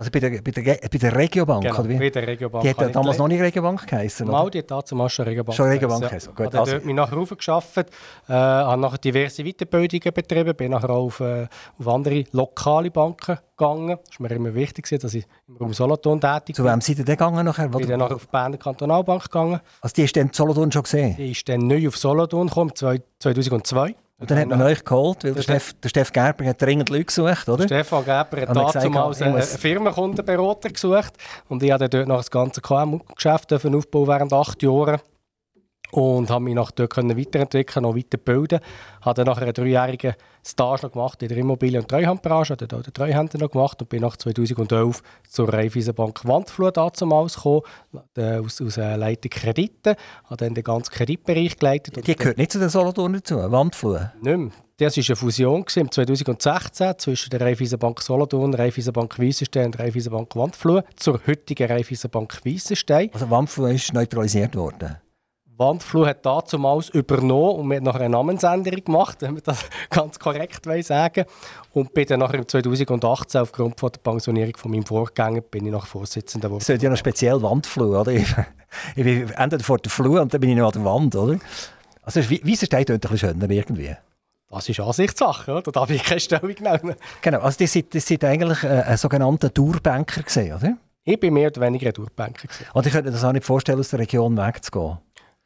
Also bei der, bei der, bei der Regiobank, genau, oder wie? bei der Regiobank. Die hat ja damals noch nicht Regiobank geheißen, Mal, die hat damals schon Regiobank Schon Regiobank geheißen, ja. Gut. Also. dort mich nachher aufgearbeitet, äh, habe nachher diverse Weiterbildungen betrieben, bin nachher auch auf, äh, auf andere lokale Banken gegangen. Es war mir immer wichtig, dass ich im Raum Solothurn tätig. Zu wem seid ihr denn gegangen nachher? Ich bin dann nachher auf die Berner Kantonalbank gegangen. Also die ist dann Solothurn schon gesehen? Die ist dann neu auf Solothurn gekommen, 2002. Und dann hat man euch geholt, weil der, Steff, der Steff Gerber hat dringend Leute gesucht, oder? Stefan Gerber hat damals einen Firmenkundenberater gesucht und ich habe dort noch das ganze KMU-Geschäft aufbauen während acht Jahren und habe mich nach dort weiterentwickeln, noch weiterbilden. Habe dann nachher einen dreijährigen Stage noch gemacht in der Immobilien- und Treuhandbranche, habe dort den Treuhänder noch gemacht und bin nach 2011 zur Raiffeisenbank Wandflut damals gekommen, aus, aus äh, Leitung Kredite, habe dann den ganzen Kreditbereich geleitet. Die gehört nicht zu den Solothurn dazu, Wandflut? Nicht mehr. Das war eine Fusion im 2016 zwischen der Raiffeisenbank Solothurn, Raiffeisenbank Weissenstein und Raiffeisenbank Wandfluh zur heutigen Raiffeisenbank Weissenstein. Also Wandfluh ist neutralisiert worden? Wandfluh hat damals übernommen und wir haben nachher eine Namensänderung gemacht, wenn wir das ganz korrekt sagen Und bin dann nachher 2018 aufgrund von der Pensionierung von meinem Vorgänger bin ich noch Vorsitzender geworden. Das ist ja noch speziell Wandfluh, oder? Ich, bin entweder vor der Flur und dann bin ich noch an der Wand, oder? Also Wieso steht ein bisschen schöner irgendwie? Das ist Ansichtssache, oder? Da darf ich keine Stellung nehmen. Genau, also das sind, sind eigentlich äh, ein sogenannter Dauerbanker gesehen, oder? Ich bin mehr oder weniger ein Dauerbanker. Und ich könnte mir das auch nicht vorstellen, aus der Region wegzugehen.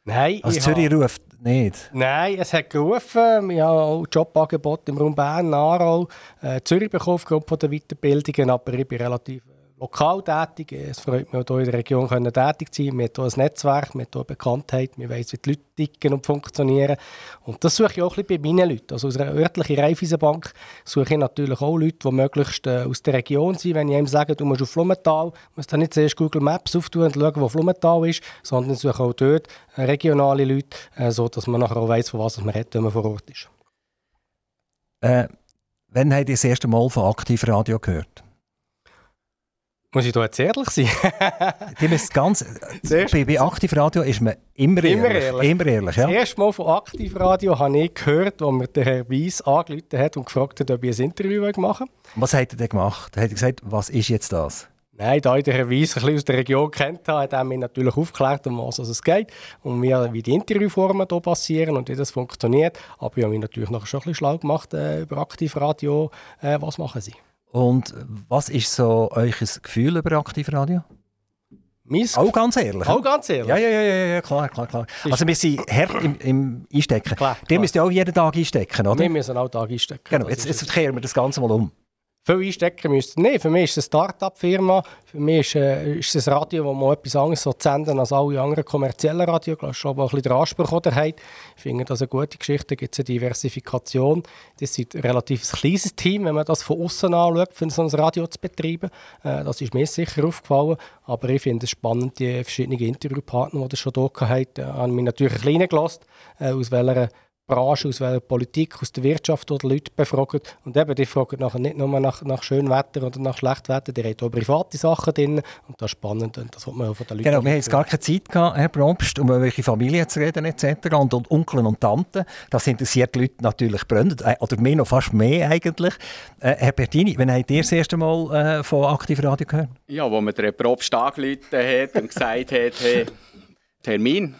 Nein. Also Zürich habe... ruft nicht? Nein, es hat gerufen. Wir haben auch Jobangebote im Raum Bern, Aarau, äh, Zürich bekommen aufgrund der Weiterbildungen, aber ich bin relativ lokal tätig. Es freut mich hier in der Region tätig zu sein. Wir haben hier ein Netzwerk, wir haben hier Bekanntheit, wir wissen, wie die Leute ticken und funktionieren. Und das suche ich auch ein bisschen bei meinen Leuten. Also aus einer örtlichen Raiffeisenbank suche ich natürlich auch Leute, die möglichst äh, aus der Region sind. Wenn ich ihm sage, du musst auf Flumenthal, musst du nicht zuerst Google Maps auftun und schauen, wo Flumenthal ist, sondern suche auch dort äh, regionale Leute, äh, sodass man nachher auch weiss, von was man redet, wenn man vor Ort ist. Äh, wann habt ihr das erste Mal von Aktivradio gehört? Muss ich da jetzt ehrlich sein? Die ganz, bei, bei Aktivradio ist man immer, immer ehrlich. ehrlich. Immer ehrlich ja. Das erste Mal von Aktivradio habe ich gehört, als mir der Herr Weiss angerufen hat und gefragt hat, ob ich ein Interview machen Was hat er denn gemacht? Er hat gesagt, was ist jetzt das? Nein, da ich den Herr Weiss ein bisschen aus der Region kennt habe, hat er mich natürlich aufgeklärt, um was es geht und wie, wie die Interviewformen hier passieren und wie das funktioniert. Aber ich habe mich natürlich noch schon ein bisschen schlau gemacht äh, über Aktivradio. Äh, was machen Sie? Und was ist so euer Gefühl über Aktivradio? Mein Auch ganz ehrlich. Auch ganz ehrlich? Ja, ja, ja, ja, ja, klar, klar, klar. Also wir sind hart im, im Einstecken. Klar, Ihr müsst ja auch jeden Tag einstecken, oder? Wir müssen auch Tag einstecken. Genau, jetzt, jetzt kehren wir das Ganze mal um. Viel einstecken müsst ihr nicht. Für mich ist es eine Start-up-Firma. Für mich ist, äh, es ein Radio, das mal etwas anderes senden als alle anderen kommerziellen Radio. Das ist schon aber auch ein bisschen der Anspruch, habt. Ich finde das eine gute Geschichte. Gibt es eine Diversifikation. Das ist ein relativ kleines Team, wenn man das von außen anschaut, für so ein Radio zu betreiben. Äh, das ist mir sicher aufgefallen. Aber ich finde es spannend, die verschiedenen Interviewpartner, die ihr schon hier habt. Äh, habe mich natürlich ein bisschen gelassen, äh, aus welcher Branche, aus welcher Politik, aus der Wirtschaft, die Leute befragen. Und eben, die fragen nachher nicht nur nach, nach schönem Wetter oder nach schlechtem Wetter, die haben auch private Sachen drin. Und das ist spannend und das wird man auch von den Leuten Genau, wir haben jetzt gar keine Zeit gehabt, Herr Probst, um über welche Familie zu reden etc. Und, und Onkel und Tanten, das interessiert die Leute natürlich brennend, äh, oder mehr noch fast mehr eigentlich. Äh, Herr Bertini, wann habt ihr das erste Mal äh, von Aktivradio gehört? Ja, wo mir der Probst angerufen hat und gesagt hat, hey, Termin,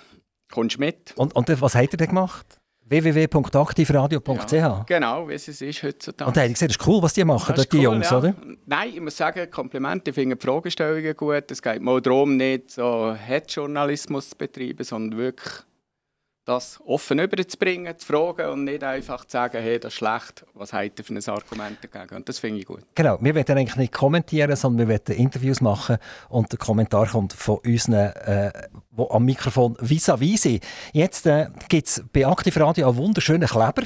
kommst du mit? Und, und was habt ihr denn gemacht? www.aktivradio.ch Ja, genau, wie es ist heutzutage. Und da gesehen, das ist cool, was die machen, dort, die cool, Jungs, ja. oder? Nein, ich muss sagen, Kompliment. Ich finde die Fragestellungen gut. Es geht mal darum, nicht so Hetzjournalismus zu betreiben, sondern wirklich das offen überzubringen, zu fragen und nicht einfach zu sagen, hey, das ist schlecht, was habt ihr für ein Argument dagegen? Und das finde ich gut. Genau, wir wollen eigentlich nicht kommentieren, sondern wir wollen Interviews machen und der Kommentar kommt von unseren, äh, die am Mikrofon vis-à-vis sind. Jetzt äh, gibt es bei Aktivradio einen wunderschönen Kleber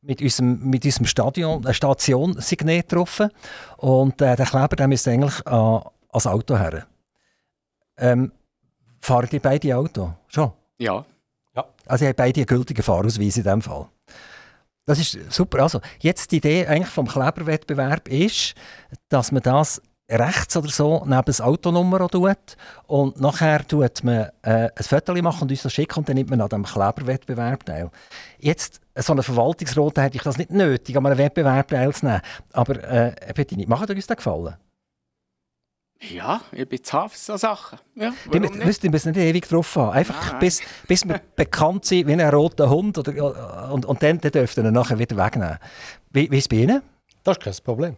mit unserem, mit unserem Stadion, äh, Station-Signet drauf und äh, der Kleber der müsste eigentlich äh, ans Auto her. Ähm, fahren die beide Auto? Schon? Ja, Also, ihr habt beide einen gültigen Fahrausweis in diesem Fall. Das ist super. Also, jetzt die Idee eigentlich vom Kleberwettbewerb ist, dass man das rechts oder so neben das Autonummer tut und nachher tut man äh, ein Foto machen und uns das schicken und dann nimmt man an dem Kleberwettbewerb teil. Jetzt, so ein Verwaltungsrat hätte ich das nicht nötig, an einem Wettbewerb teilzunehmen. Aber, äh, Bettini, macht euch das gefallen? Ja, ich bin zu so Sachen. Ja, Die warum müssen, nicht? müssen, die müssen nicht ewig drauf haben. Einfach Nein. bis, bis wir bekannt sind wie ein roter Hund. Oder, und, und dann, dann ihr ihn nachher wieder wegnehmen. Wie, wie ist es bei Ihnen? Das ist kein Problem.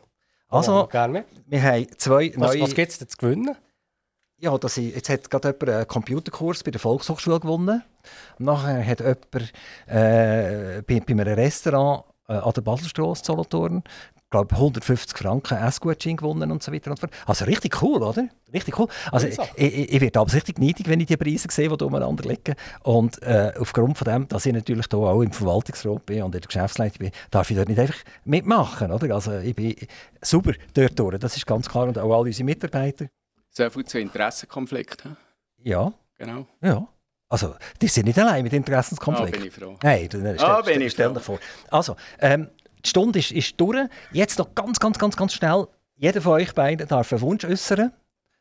Also, gerne wir haben zwei Was, neue... was gibt es denn zu gewinnen? Ja, dass ich, jetzt hat gerade jemand einen Computerkurs bei der Volkshochschule gewonnen. Und nachher hat jemand äh, bei, bei einem Restaurant äh, an der Baselstrasse in Solothurn, glaube 150 Franken Essgutschein gewonnen und so weiter und so fort. Also richtig cool, oder? Richtig cool. Also ich, ich, ich werde aber richtig neidig, wenn ich die Preise sehe, die da umeinander liegen. Und äh, aufgrund von dem, dass ich natürlich hier auch im Verwaltungsrat bin und in der Geschäftsleitung bin, darf ich dort nicht einfach mitmachen, oder? Also ich bin super dort durch, das ist ganz klar. Und auch alle unsere Mitarbeiter. So viel zu Interessenkonflikten. Ja, Genau. ja. Also, die sind nicht allein mit Da Interessenskonflikt. bin ich froh. Nein, stell, Ah, stell, stell dir vor. Also, ähm, die Stunde ist, ist durch. Jetzt noch ganz, ganz, ganz, ganz schnell. Jeder von euch beiden darf einen Wunsch äußern.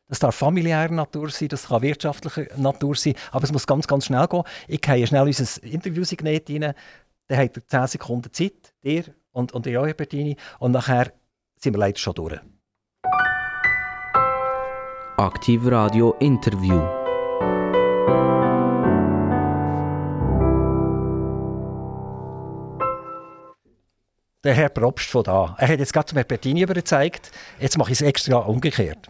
Das darf familiärer Natur sein, das kann wirtschaftlicher Natur sein, aber es muss ganz, ganz schnell gehen. Ich gehe schnell unser Interviewsignet rein. Dann habt ihr 10 Sekunden Zeit, ihr und, und ihr, Herr Bertini. Und nachher sind wir leider schon durch. Aktiv Radio Interview. Der Herr Probst von da. Er hat jetzt gerade zum Herrn Bertini übergezeigt. Jetzt mache ich es extra umgekehrt.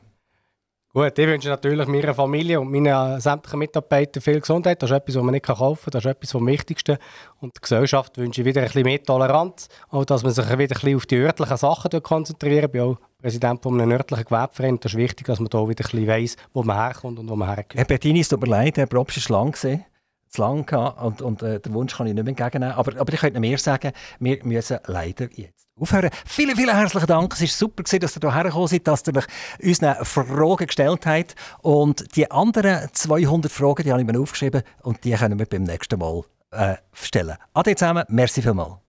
Gut, ich wünsche natürlich meiner Familie und meinen sämtlichen Mitarbeitern viel Gesundheit. Das ist etwas, was man nicht kaufen kann. Das ist etwas vom Wichtigsten. Und der Gesellschaft wünsche ich wieder ein bisschen mehr Toleranz. Auch, dass man sich wieder ein bisschen auf die örtlichen Sachen konzentriert. Ich bin auch Präsident von einem örtlichen Gewerbeverein. Das ist wichtig, dass man da wieder ein bisschen weiss, wo man herkommt und wo man hergehört. Herr Bertini, es tut mir leid, Herr Probst war lang. gewesen. Zu lang gehabt und, und äh, den Wunsch kann ich nicht mehr entgegennehmen. Aber, aber ich könnte mehr sagen, wir müssen leider jetzt aufhören. Vielen, vielen herzlichen Dank. Es war super, dass ihr hierher gekommen seid, dass ihr euch unsere Fragen gestellt habt. Und die anderen 200 Fragen, die habe ich mir aufgeschrieben und die können wir beim nächsten Mal äh, stellen. Ade zusammen, merci vielmals.